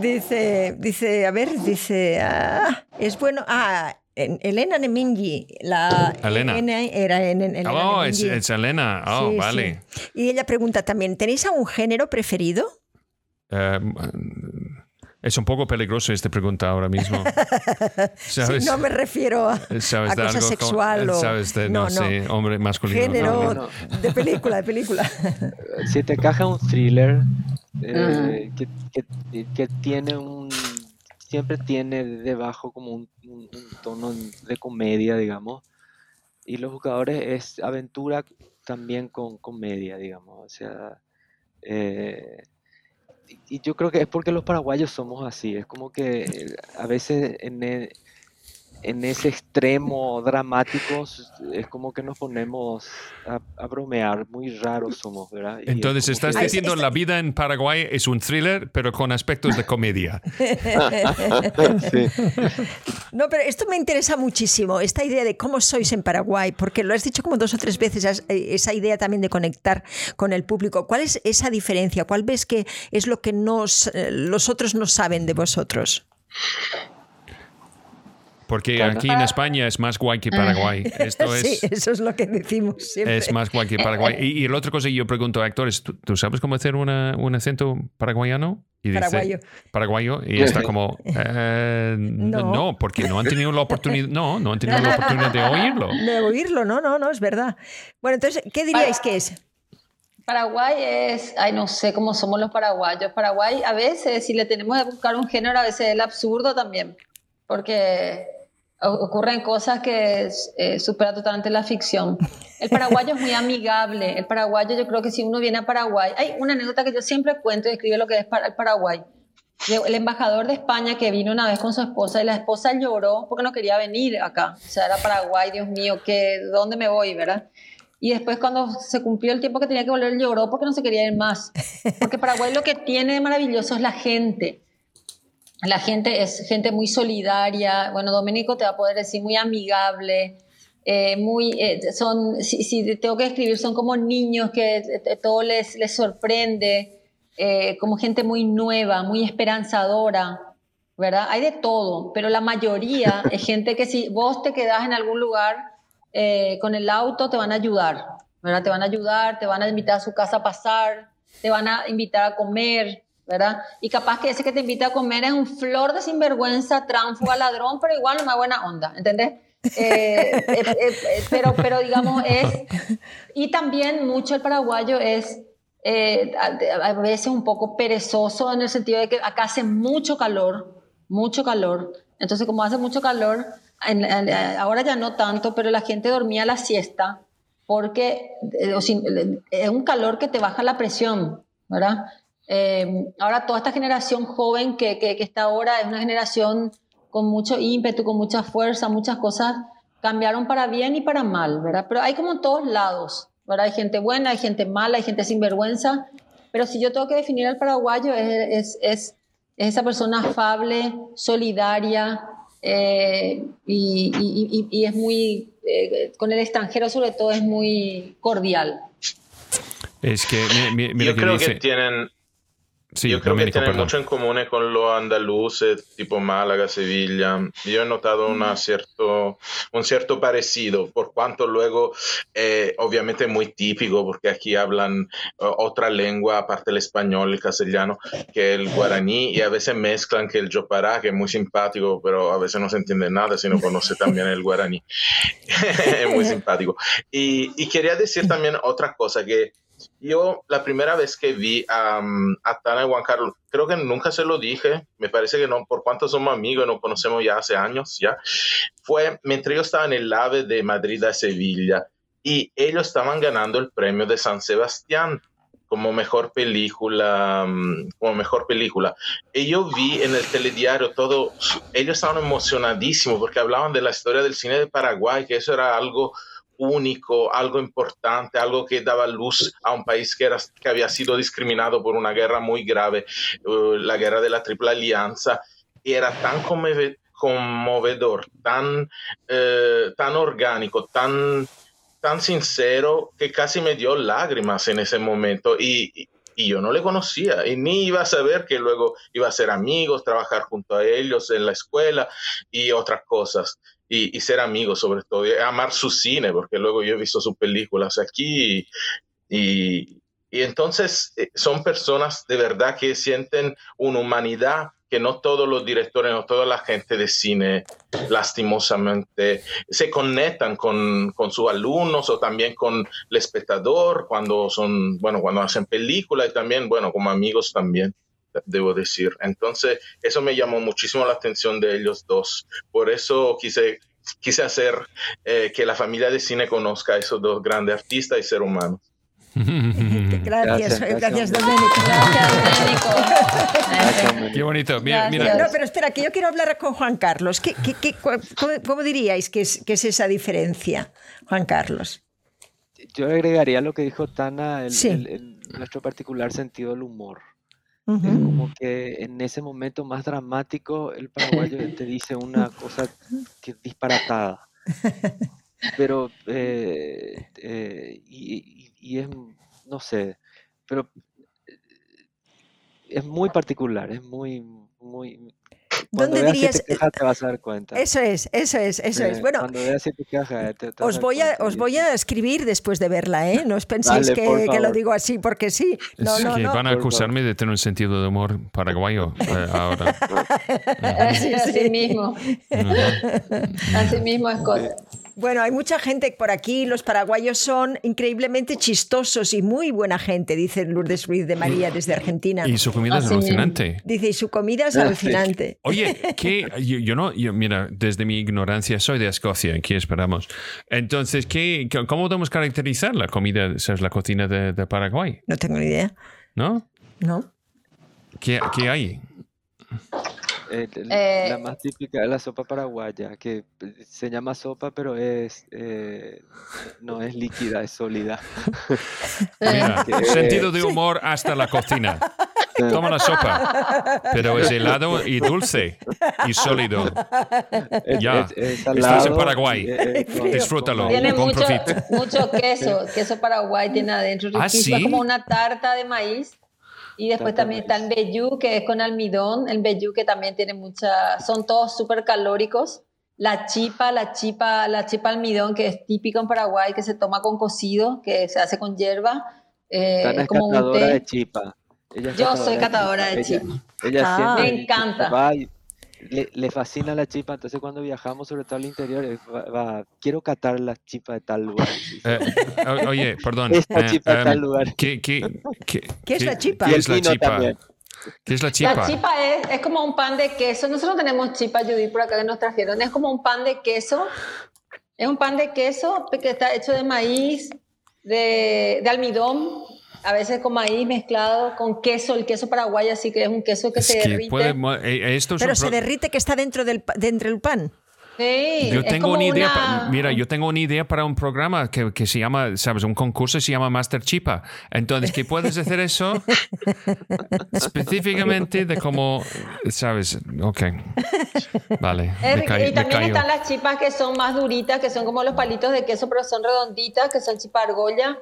Dice, dice, a ver, dice, ah, es bueno, ah, en- Elena Nemingi, la Elena. N- era en, en- Elena oh, es, es Elena. Oh, Sí, vale. sí. Y ella pregunta también, ¿tenéis algún género preferido? Eh, es un poco peligroso esta pregunta ahora mismo. Sí, ¿Sabes? no me refiero a, ¿Sabes a de cosa algo sexual o ¿Sabes de, no, no, no. sé, hombre masculino? género no, de película, de película. Si te encaja un thriller eh, que, que- que tiene un. Siempre tiene debajo como un, un- un tono de comedia, digamos. Y Los Jugadores es aventura también con comedia, digamos. O sea. eh, y- yo creo que es porque los paraguayos somos así. Es como que eh, a veces en, e- en ese extremo dramático es como que nos ponemos a, a bromear. Muy raros somos, ¿verdad? Y es Entonces como estás que- diciendo la vida en Paraguay es un thriller, pero con aspectos de comedia. Sí. No, pero esto me interesa muchísimo, esta idea de cómo sois en Paraguay, porque lo has dicho como dos o tres veces, eh, esa idea también de conectar con el público. ¿Cuál es esa diferencia? ¿Cuál ves que es lo que nos, eh, los otros no saben de vosotros? Porque Claro. aquí en España es más guay que Paraguay. Esto sí, es, eso es lo que decimos siempre. es más guay que Paraguay. Y, y la otra cosa que yo pregunto a actores, ¿tú, tú sabes cómo hacer una- un acento paraguayano? Y dice- Paraguayo. paraguayo. Y está como, eh, no. No. porque no han tenido la oportunidad, no, no han tenido la oportunidad de oírlo. De oírlo, no, no, no, es verdad. Bueno, entonces, ¿qué diríais que es? Paraguay es, ay, no sé cómo somos los paraguayos. Paraguay, a veces, si le tenemos que buscar un género, a veces es el absurdo también, porque ocurren cosas que eh, superan totalmente la ficción. El paraguayo es muy amigable. El paraguayo, yo creo que si uno viene a Paraguay, hay una anécdota que yo siempre cuento y escribe lo que es para el Paraguay. El embajador de España que vino una vez con su esposa y la esposa lloró porque no quería venir acá. O sea, era Paraguay, Dios mío, que, ¿dónde me voy, verdad? Y después cuando se cumplió el tiempo que tenía que volver, lloró porque no se quería ir más. Porque Paraguay lo que tiene de maravilloso es la gente. La gente es gente muy solidaria. Bueno, Domenico te va a poder decir muy amigable. eh, muy, eh, son, si, si tengo que escribir, son como niños que eh, todo les, les sorprende. eh, como gente muy nueva, muy esperanzadora. ¿Verdad? Hay de todo, pero la mayoría es gente que si vos te quedás en algún lugar con el auto te van a ayudar, ¿verdad? Te van a ayudar, te van a invitar a su casa a pasar, te van a invitar a comer, ¿verdad? Y capaz que ese que te invita a comer es un flor de sinvergüenza, tránfuga, ladrón, pero igual más buena onda, ¿entendés? Eh, eh, eh, eh, pero, pero digamos es... Y también mucho el paraguayo es eh, a, a veces un poco perezoso en el sentido de que acá hace mucho calor, mucho calor. Entonces, como hace mucho calor, en- en- ahora ya no tanto, pero la gente dormía la siesta porque eh, o si- es un calor que te baja la presión, ¿verdad? Eh, ahora toda esta generación joven que, que, que está ahora es una generación con mucho ímpetu, con mucha fuerza, muchas cosas cambiaron para bien y para mal, ¿verdad? Pero hay como en todos lados, ¿verdad? Hay gente buena, hay gente mala, hay gente sin vergüenza, pero si yo tengo que definir al paraguayo es, es, es, es esa persona afable, solidaria eh, y, y- y- y es muy, eh, con el extranjero sobre todo es muy cordial. Es que, mi- mi- mira Yo que creo dice. que tienen, sí, yo creo Domenico, que tienen perdón. mucho en común con los andaluces, tipo Málaga, Sevilla. Yo he notado una cierto, un cierto parecido, por cuanto luego, eh, obviamente muy típico, porque aquí hablan eh, otra lengua, aparte del español, el castellano, que el guaraní, y a veces mezclan que el yopará, que es muy simpático, pero a veces no se entiende nada si no conoce también el guaraní. es muy simpático. Y, y quería decir también otra cosa, que yo la primera vez que vi a, a Tana y Juan Carlos, creo que nunca se lo dije, me parece que no, por cuanto somos amigos, nos conocemos ya hace años, ya, fue mientras yo estaba en el AVE de Madrid a Sevilla y ellos estaban ganando el premio de San Sebastián como mejor película, um, como mejor película. Y yo vi en el telediario todo, ellos estaban emocionadísimos porque hablaban de la historia del cine de Paraguay, que eso era algo único, algo importante, algo que daba luz a un país que, era, que había sido discriminado por una guerra muy grave, uh, la guerra de la Triple Alianza, y era tan conmove- conmovedor, tan, eh, tan orgánico, tan, tan sincero, que casi me dio lágrimas en ese momento. Y, y- y yo no le conocía y ni iba a saber que luego iba a ser amigos, trabajar junto a ellos en la escuela y otras cosas y, ser amigos sobre todo, y amar su cine, porque luego yo he visto sus películas aquí y, y, y entonces eh, son personas de verdad que sienten una humanidad que no todos los directores, no toda la gente de cine lastimosamente se conectan con, con sus alumnos o también con el espectador cuando son, bueno, cuando hacen películas y también, bueno, como amigos también debo decir. Entonces, eso me llamó muchísimo la atención de ellos dos. Por eso quise, quise hacer eh, que la familia de cine conozca a esos dos grandes artistas y seres humanos. Gracias, Gracias, gracias, gracias. Domenico. Gracias, Domenico. Qué bonito. Mira, mira. No, pero espera, que yo quiero hablar con Juan Carlos. ¿Qué, qué- qué- cómo, cómo diríais que es, que es esa diferencia, Juan Carlos? Yo agregaría lo que dijo Tana, el, Sí. el- el- nuestro particular sentido del humor. Es como que en ese momento más dramático el paraguayo te dice una cosa que es disparatada. Pero, eh, eh, y, y- y es, no sé, pero eh, es muy particular, es muy, muy... Cuando ¿Dónde veas dirías- Siete Quejas te vas a dar cuenta. Eso es, eso es, eso es. Eh, Bueno, Cuando veas Siete Quejas te, te vas os voy, a, os voy a escribir después de verla, ¿eh? No os penséis Dale, que, que lo digo así porque sí. No, Es no, que no. van a acusarme de tener un sentido de humor paraguayo eh, ahora. Así, así mismo. Así mismo es cosa. Bueno, hay mucha gente por aquí. Los paraguayos son increíblemente chistosos y muy buena gente, dice Lourdes Ruiz de María desde Argentina. Y su comida es alucinante. Dice, y su comida es alucinante. Oye, que yo, yo no, yo, mira, desde mi ignorancia soy de Escocia, aquí esperamos. Entonces, ¿qué, qué- ¿cómo podemos caracterizar la comida, sabes, la cocina de, de Paraguay? No tengo ni idea, ¿No? ¿no? ¿Qué, qué hay? Eh, el- Eh, la más típica es la sopa paraguaya, que eh, se llama sopa, pero es eh, no es líquida, es sólida. Mira, sentido de humor hasta la cocina. Toma la sopa, pero es helado y dulce y sólido. Es, Ya, es- es estás en Paraguay. eh, con- Disfrútalo. Tiene mucho, mucho queso, queso paraguay tiene adentro. ¿Ah, riquísimo. sí? Es como una tarta de maíz. Y después también está el vellú, que es con almidón. El vellú que también tiene mucha... Son todos súper calóricos. La chipa, la chipa, la chipa almidón, que es típica en Paraguay, que se toma con cocido, que se hace con hierba. eh, Tana es como un catadora té. de chipa. Ella es Yo soy catadora de chipa. Ella Ah. siempre Me encanta. va y le, le fascina la chipa, entonces cuando viajamos, sobre todo al interior, va, va, quiero catar la chipa de tal lugar. Eh, o- oye, perdón. Esta eh, chipa de em, tal lugar. ¿qué, qué, qué, ¿Qué es la chipa? ¿Qué es la chipa? también. ¿Qué es la chipa? La chipa es, es como un pan de queso. Nosotros tenemos chipa, Judith, por acá que nos trajeron. Es como un pan de queso Es un pan de queso que está hecho de maíz, de, de almidón, a veces con maíz mezclado con queso, el queso paraguayo, así que es un queso que Es se que derrite. puede mo- eh, esto es Pero se derrite que está dentro del, dentro del pan. Sí, Yo tengo una idea, una- mira, yo tengo una idea para un programa que, que se llama, sabes, un concurso se llama Master Chipa. Entonces, ¿qué puedes hacer eso? Específicamente de cómo, sabes, ok. Vale, Es y también están las chipas que son más duritas, que son como los palitos de queso, pero son redonditas, que son chipa argolla.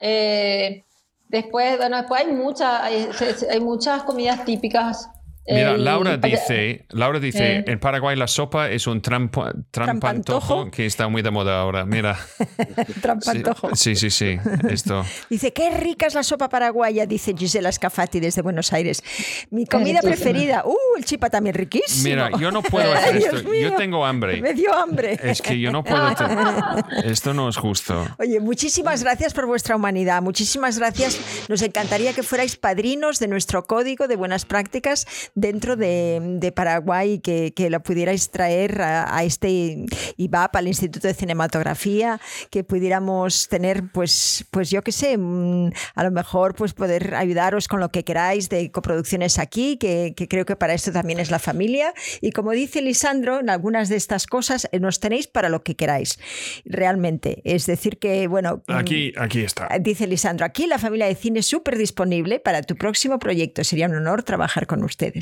Eh, después, bueno, después hay muchas, hay, hay muchas comidas típicas. Mira, Laura dice, Laura dice, Eh. en Paraguay la sopa es un trampa- trampantojo Trampantojo. que está muy de moda ahora. Mira. Trampantojo. Sí, sí, sí, esto. Dice, qué rica es la sopa paraguaya, dice Gisela Scafati desde Buenos Aires. Mi comida preferida. Uh, el chipa también riquísimo. Mira, yo no puedo hacer esto. Yo tengo hambre. Me dio hambre. Es que yo no puedo. hacer- Esto no es justo. Oye, muchísimas gracias por vuestra humanidad. Muchísimas gracias. Nos encantaría que fuerais padrinos de nuestro código de buenas prácticas dentro de, de Paraguay que, que lo pudierais traer a, a este IBAP, al Instituto de Cinematografía, que pudiéramos tener, pues, pues yo qué sé, mm, a lo mejor pues poder ayudaros con lo que queráis de coproducciones aquí, que, que creo que para esto también es la familia. Y como dice Lisandro, en algunas de estas cosas eh, nos tenéis para lo que queráis, realmente. Es decir, que, bueno, mm, Aquí, aquí está. Dice Lisandro, aquí la familia de cine es súper disponible para tu próximo proyecto. Sería un honor trabajar con ustedes.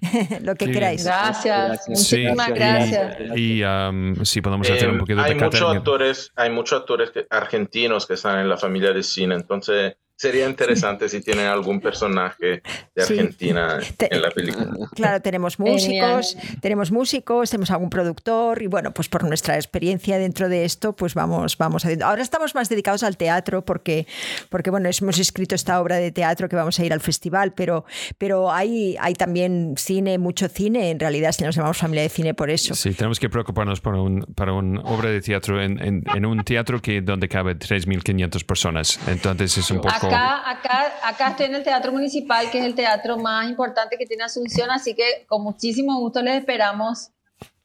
Lo que Sí. queráis. Gracias, muchísimas Sí, y- gracias. Y, um, sí, podemos Eh, hacer un poquito hay de muchos actores, hay muchos actores que- argentinos que están en la familia de cine, entonces sería interesante si tienen algún personaje de. Argentina en la película. Claro, tenemos músicos, tenemos músicos, tenemos algún productor y bueno, pues por nuestra experiencia dentro de esto, pues vamos, vamos haciendo. Ahora estamos más dedicados al teatro porque, porque bueno, hemos escrito esta obra de teatro que vamos a ir al festival, pero, pero hay, hay también cine, mucho cine, en realidad si nos llamamos familia de cine por eso. Sí, tenemos que preocuparnos por un, para una obra de teatro en, en- en un teatro que donde cabe 3.500 personas. Entonces es un poco... Acá, acá, acá estoy en el Teatro Municipal, que es el teatro más importante que tiene Asunción, así que con muchísimo gusto les esperamos.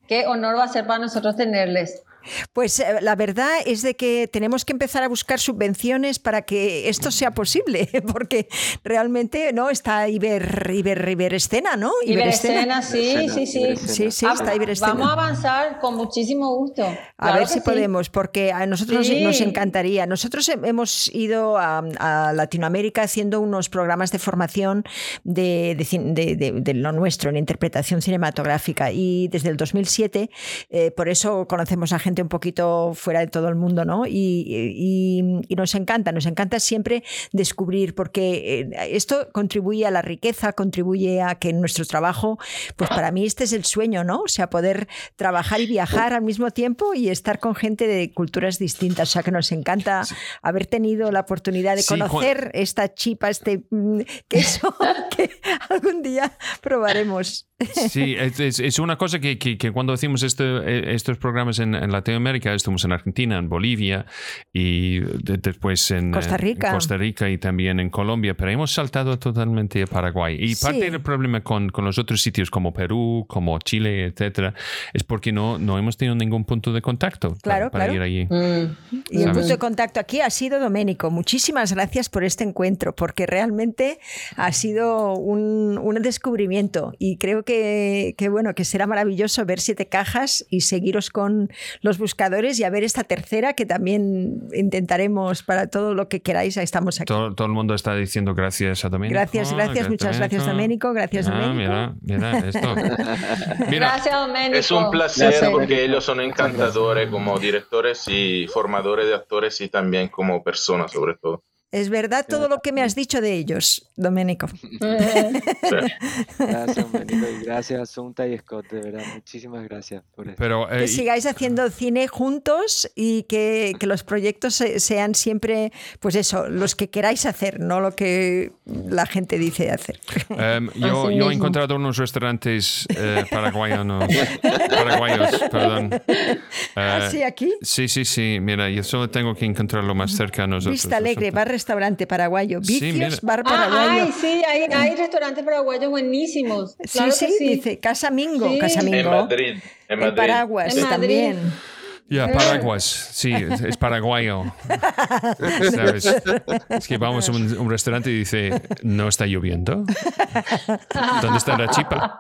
Qué honor va a ser para nosotros tenerles. Pues eh, la verdad es de que tenemos que empezar a buscar subvenciones para que esto sea posible, porque realmente no está Iber, Iber, Iberescena, ¿no? Iberescena, sí, sí, sí. Sí, sí, está Iberescena. Vamos a avanzar con muchísimo gusto. A Claro ver si sí. podemos, porque a nosotros nos- Sí. nos encantaría. Nosotros he- hemos ido a, a Latinoamérica haciendo unos programas de formación de, de cin- de- de- de lo nuestro en interpretación cinematográfica y desde el 2007, eh, por eso conocemos a gente un poquito fuera de todo el mundo, ¿no? Y, y- y nos encanta, nos encanta siempre descubrir, porque eh, esto contribuye a la riqueza, contribuye a que nuestro trabajo, pues para mí este es el sueño, ¿no? O sea, poder trabajar y viajar al mismo tiempo y estar con gente de culturas distintas. O sea, que nos encanta haber tenido la oportunidad de Sí, conocer esta chipa, este mm, queso que algún día probaremos. Sí, es, es- una cosa que, que- que cuando hacemos este- eh, estos programas en, en Latinoamérica, estuvimos en Argentina, en Bolivia y de- después en Costa eh, Rica. Costa Rica y también en Colombia, pero hemos saltado totalmente a Paraguay. Y parte Sí. del problema con, con los otros sitios como Perú, como Chile, etcétera, es porque no, no hemos tenido ningún punto de contacto Claro, para, para claro. ir allí. Mm. Y el punto de contacto aquí ha sido Doménico. Muchísimas gracias por este encuentro, porque realmente ha sido un, un descubrimiento y creo que, que, bueno, que será maravilloso ver siete cajas y seguiros con los buscadores y a ver esta tercera que también intentaremos para todo lo que queráis. Ahí estamos aquí. Todo, todo el mundo está diciendo gracias a Domenico. Gracias, gracias, muchas gracias, Doménico. Gracias, Ah, Doménico. mira, mira esto. Mira, Gracias, Domenico. Es un placer Gracias. porque ellos son encantadores como directores y formadores de actores y también como personas sobre todo. Es verdad todo lo que me has dicho de ellos, Doménico. Sí. Gracias, Domenico, y gracias a Sunta y Scott, de verdad. Muchísimas gracias por esto. pero eh, Que y- sigáis haciendo cine juntos y que, que los proyectos se- sean siempre, pues eso, los que queráis hacer, no lo que la gente dice hacer. Em, yo, yo he encontrado unos restaurantes eh, paraguayanos, paraguayos, perdón. Eh, ¿Ah, sí, aquí? sí, sí, sí. Mira, yo solo tengo que encontrarlo más cerca a nosotros. Vista Alegre, nosotros. Restaurante paraguayo. Sí, Vicios, mira. bar Ah, paraguayo. ay, sí, hay, hay restaurantes paraguayos buenísimos. sí, Claro sí, que sí. dice Casa Mingo, Sí. Casa En Mingo. Madrid. En En Madrid. Paraguas En Madrid. también. Ya, Paraguas, sí, es paraguayo. ¿Sabes? Es que vamos a un, un restaurante y dice, ¿no está lloviendo? ¿Dónde está la chipa?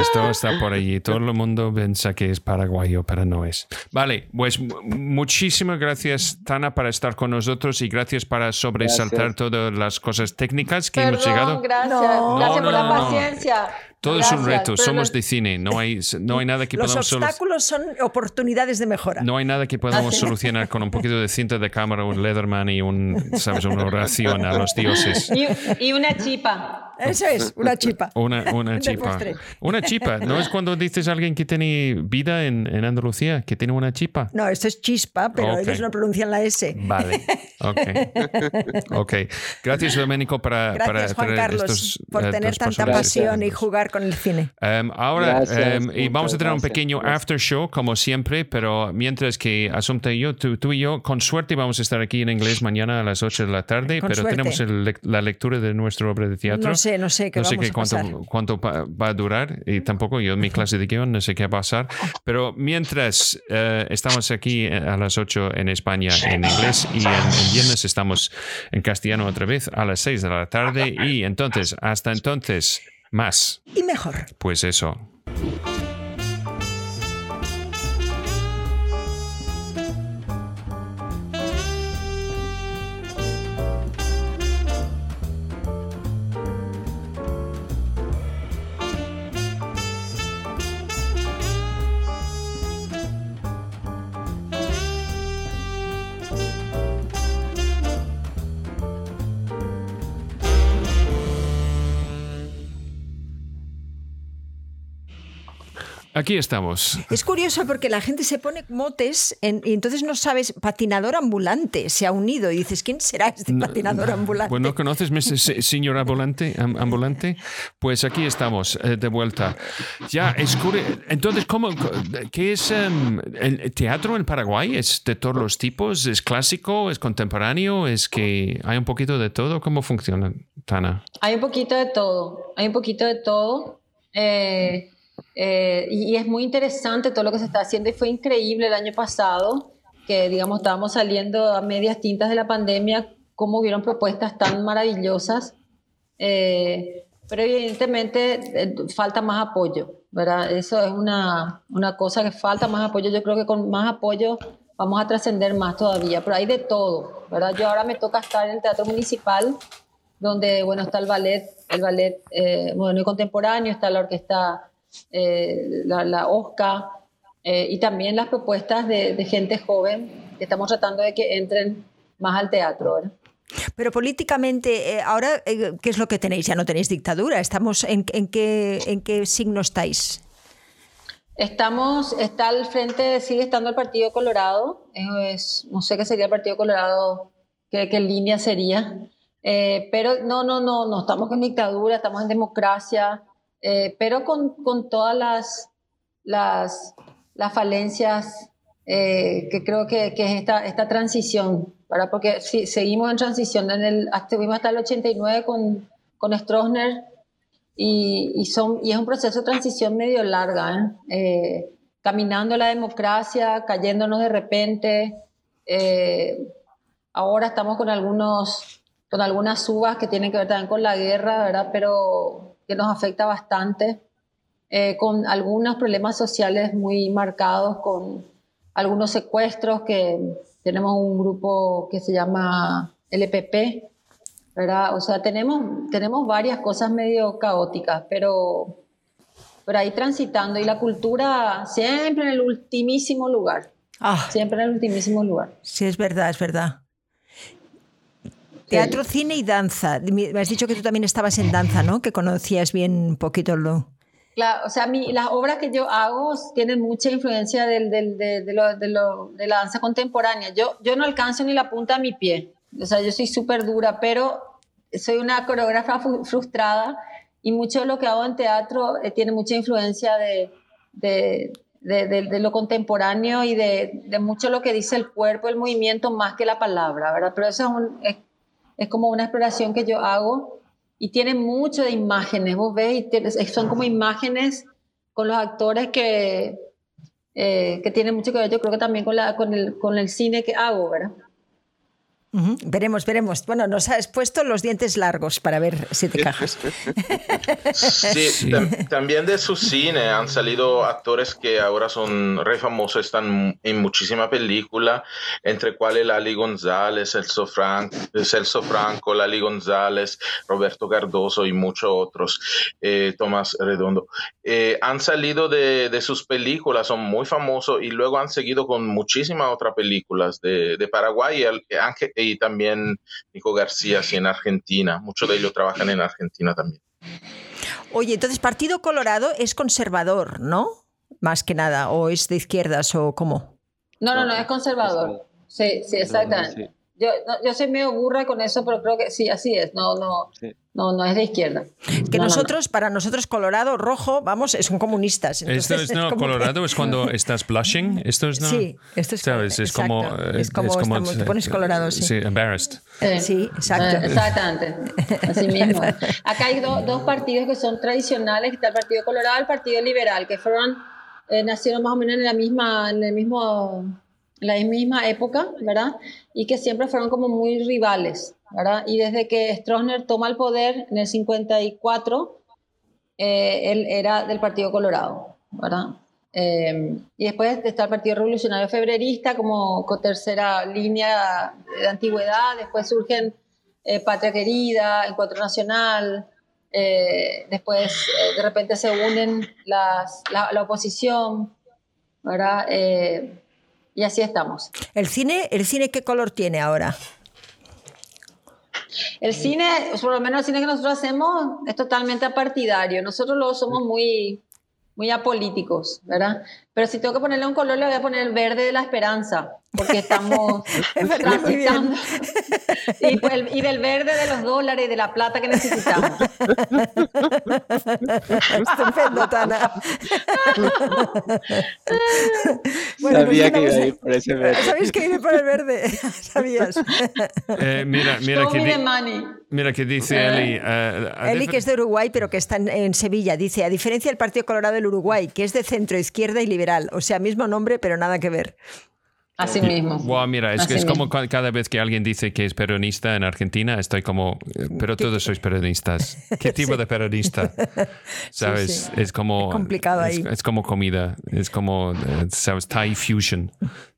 Esto está por allí. Todo el mundo piensa que es paraguayo, pero no es. Vale, pues mu- muchísimas gracias, Tana, para estar con nosotros y gracias para sobresaltar Gracias. todas las cosas técnicas que hemos Perdón, llegado. gracias. No, gracias no, por la no, no. paciencia. Todo es un Gracias, reto, pero somos lo- de cine, no hay, no hay nada que Los podamos solu- obstáculos son oportunidades de mejora. no hay nada que podamos solucionar con un poquito de cinta de cámara, un Leatherman y un, sabes, una oración a los dioses. Y, y una chipa. Eso es, una chipa. Una, una chipa. Una chipa. ¿No es cuando dices a alguien que tiene vida en, en Andalucía, que tiene una chipa? No, esto es chispa, pero Ok. ellos no pronuncian la S. Vale. Ok. Ok. Gracias, Domenico, para, Juan traer Carlos, estos, por eh, tener tanta personajes. pasión y jugar con el cine. Um, ahora, Gracias, um, y vamos a tener un pequeño after show, como siempre, pero mientras que Asunta y yo, tú, tú y yo, con suerte vamos a estar aquí en inglés mañana a las 8 de la tarde, Con pero suerte. tenemos el la lectura de nuestra obra de teatro. No sé, no sé qué No sé vamos qué a cuánto, pasar. cuánto va a durar y tampoco yo en mi clase de guion no sé qué va a pasar. Pero mientras eh, estamos aquí eh, a las 8 en España en inglés y en, en viernes estamos en castellano otra vez a las 6 de la tarde y entonces, hasta entonces, más. Y mejor. Pues eso. Aquí estamos. Es curioso porque la gente se pone motes en- y entonces no sabes, patinador ambulante se ha unido y dices, ¿quién será este patinador ambulante? Bueno, ¿conoces, mi se- señor ambulante? am- ambulante? Pues aquí estamos, eh, de vuelta. Ya, es curi- Entonces, ¿cómo, ¿qué es em, el teatro en Paraguay? ¿Es de todos los tipos? ¿Es clásico? ¿Es contemporáneo? ¿Es que hay un poquito de todo? ¿Cómo funciona, Tana? Hay un poquito de todo, hay un poquito de todo. eh, eh, y, y es muy interesante todo lo que se está haciendo y fue increíble el año pasado, que digamos estábamos saliendo a medias tintas de la pandemia, cómo hubieron propuestas tan maravillosas. eh, pero evidentemente eh, falta más apoyo, ¿verdad? Eso es una, una cosa que falta más apoyo. Yo creo que con más apoyo vamos a trascender más todavía, pero hay de todo, ¿verdad? Yo ahora me toca estar en el Teatro Municipal, donde, bueno, está el ballet, el ballet eh, moderno y contemporáneo, está la orquesta, eh, la, la OSCA, eh, y también las propuestas de, de gente joven que estamos tratando de que entren más al teatro, ¿verdad? Pero políticamente, eh, ahora, eh, ¿qué es lo que tenéis? Ya no tenéis dictadura. Estamos ¿En, en qué, en qué signo estáis? Estamos, está al frente, sigue estando el Partido Colorado, es, no sé qué sería el Partido Colorado, qué, qué línea sería, pero no, no, no, no estamos en dictadura, estamos en democracia, eh, pero con, con todas las, las, las falencias eh, que creo que, que es esta, esta transición, ¿verdad? porque sí, seguimos en transición, en el, estuvimos hasta el 89 con, con Stroessner, y, y, son, y es un proceso de transición medio larga, ¿eh? Eh, caminando la democracia, cayéndonos de repente. eh, ahora estamos con, algunos, con algunas subas que tienen que ver también con la guerra, ¿verdad? pero que nos afecta bastante, eh, con algunos problemas sociales muy marcados, con algunos secuestros, que tenemos un grupo que se llama LPP, ¿verdad? O sea, tenemos, tenemos varias cosas medio caóticas, pero, pero ahí transitando y la cultura siempre en el ultimísimo lugar, Ah, siempre en el ultimísimo lugar. sí, es verdad, es verdad. Teatro, cine y danza. Me has dicho que tú también estabas en danza, ¿no? Que conocías bien un poquito lo... Claro, o sea, mi, las obras que yo hago tienen mucha influencia del, del, de, de, lo, de, lo, de, la danza contemporánea. Yo, yo no alcanzo ni la punta de mi pie. O sea, yo soy súper dura, pero soy una coreógrafa frustrada y mucho de lo que hago en teatro eh, tiene mucha influencia de, de, de, de lo contemporáneo y de, mucho lo que dice el cuerpo, el movimiento, más que la palabra, ¿verdad? Pero eso es, un, es, es como una exploración que yo hago y tiene mucho de imágenes, vos ves, y son como imágenes con los actores que, eh, que tiene mucho que ver, yo creo que también con, la, con, el, con el cine que hago, ¿verdad? Ujú, Veremos, veremos. Bueno, nos has puesto los dientes largos para ver si te cajas. Sí, tam- también de su cine han salido actores que ahora son re famosos, están en muchísima película, entre cuales Lali González, Celso, Fran- Celso Franco, Lali González, Roberto Cardoso y muchos otros, eh, Tomás Redondo. Eh, han salido de, de sus películas, son muy famosos y luego han seguido con muchísimas otras películas de, de Paraguay y, y también Nico García, sí, en Argentina. Muchos de ellos trabajan en Argentina también. Oye, entonces Partido Colorado es conservador, ¿no? Más que nada, o es de izquierdas o cómo. No, no, No, es conservador. Sí, sí, exactamente. Yo, no, yo soy medio burra con eso, pero creo que sí, así es. No, no, Sí. no, no es de izquierda. Que No, no, no. nosotros, para nosotros Colorado, rojo, vamos, son comunistas. Esto es no, como que- Colorado es cuando estás blushing. Esto es no. Sí, esto es ¿Sabes? Es como. eh, Es como estamos- te pones colorado, sí. Sí, embarrassed. Sí, Sí, exacto. Eh, exactamente. Así mismo. Acá hay do- dos partidos que son tradicionales, que está el Partido Colorado y el Partido Liberal, que fueron, eh, nacieron más o menos en la misma, en el mismo, la misma época, ¿verdad? Y que siempre fueron como muy rivales, ¿verdad? Y desde que Stroessner toma el poder en el 54, eh, él era del Partido Colorado, ¿verdad? Eh, y después está el Partido Revolucionario Febrerista como co- tercera línea de antigüedad, después surgen eh, Patria Querida, Encuentro Nacional, eh, después eh, de repente se unen las, la, la oposición, ¿verdad? Y así estamos. El cine, ¿El cine qué color tiene ahora? El cine, por lo menos el cine que nosotros hacemos, es totalmente apartidario. Nosotros luego somos muy, muy apolíticos, ¿verdad? Pero si tengo que ponerle un color, le voy a poner el verde de la esperanza, porque estamos transitando. Y, pues, el- y del verde de los dólares y de la plata que necesitamos. Estupendo, Tana. Bueno, pues Sabía que iba a ir por ese verde. ¿Sabéis que viene por el verde? ¿Sabías? Eh, mira, mira Show que, me the di- money. mira que dice Eli. a Eli, que es de Uruguay, pero que está en, en Sevilla, dice, a diferencia del Partido Colorado del Uruguay, que es de centro, izquierda y liberal, o sea, mismo nombre, pero nada que ver. Así mismo. Wow, mira, es, Así es como mismo. ca- cada vez que alguien dice que es peronista en Argentina, estoy como, eh, pero todos sois peronistas. ¿Qué tipo de peronista? ¿Sabes? sí. Es como... Es complicado es- ahí. Es, como comida, es como, eh, ¿sabes? Thai fusion,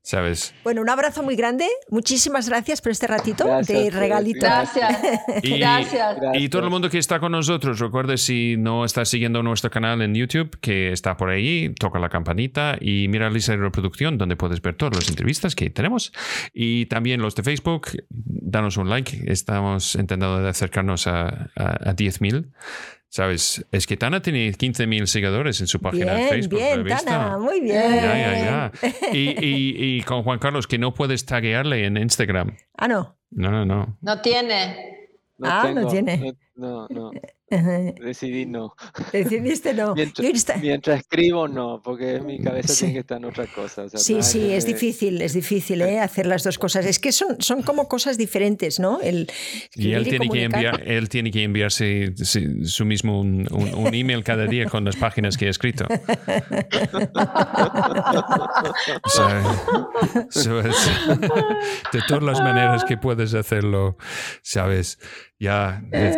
¿sabes? Bueno, un abrazo muy grande, muchísimas gracias por este ratito Gracias de regalito. Gracias. Y, Gracias. y todo el mundo que está con nosotros, recuerde si no estás siguiendo nuestro canal en YouTube, que está por ahí, toca la campanita y mira la lista de reproducción donde puedes ver todas las entrevistas que tenemos. Y también los de Facebook, danos un like. Estamos intentando acercarnos a, a, a 10.000. ¿Sabes? Es que Tana tiene 15.000 seguidores en su página de Facebook. ¿lo he bien? Tana, muy bien. Ya, ya, ya. Y, y, y con Juan Carlos, que no puedes taguearle en Instagram. Ah, no. No, no, no. No tiene. Ah, no tiene. No, no. Decidí no. Decidiste no. Mientras, Yo Insta- mientras escribo, no, porque mi cabeza Sí. tiene que estar en otra cosa. o sea, Sí, sí, que es difícil, es difícil ¿eh? hacer las dos cosas. Es que son, son como cosas diferentes, ¿no? El Y él tiene, que enviar, él tiene que enviarse su, su mismo un, un- un email cada día con las páginas que ha escrito. O sea, eso es- de todas las maneras que puedes hacerlo, ¿sabes? Ya, es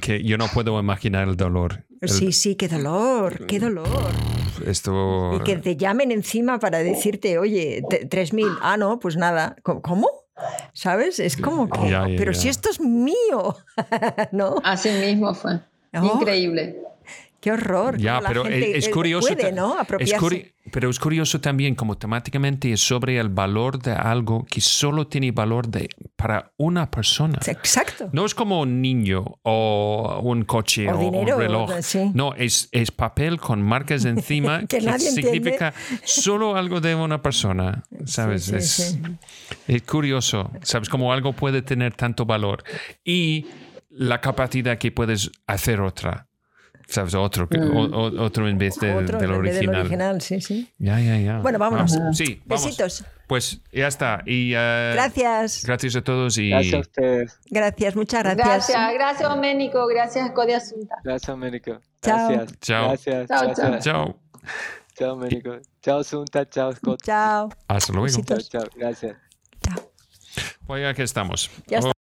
que yo no puedo imaginar el dolor. El- Sí, sí, qué dolor, qué dolor. Esto... Y que te llamen encima para decirte, oye, te- 3.000, ah, no, pues nada. ¿Cómo? ¿Cómo? ¿Sabes? Es como que, Ya, ya, pero ya. si esto es mío, ¿no? Así mismo fue. Oh. Increíble. Qué horror. Ya, la pero gente, es, es curioso. Puede, ¿no? es curi- pero es curioso también como temáticamente es sobre el valor de algo que solo tiene valor de, para una persona. Exacto. No es como un niño o un coche O o, dinero, un reloj. sí. No, es, es papel con marcas encima Que nadie significa solo algo de una persona. ¿Sabes? Sí, es, sí. es curioso. ¿Sabes? Como algo puede tener tanto valor y la capacidad que puedes hacer otra. ¿Sabes? Otro, que- o- o- otro en vez de, Mm. Otro del en vez del original. original, sí, sí. Ya, ya, ya. Bueno, vámonos. Vamos. Sí, vamos. Besitos. Pues ya está. Y, eh, Gracias. Gracias a todos y Gracias a ustedes. Gracias, muchas gracias. Gracias, gracias, Doménico. Gracias, Cody Asunta. Gracias, América. Chao. Gracias. Chao. Gracias. Chao, chao. Chao, Ménico. Chao, Sunta. Chao, Scott. Chao. Hasta luego. Besitos. Chao, chao. Gracias. Chao. Pues ya que estamos. Ya está.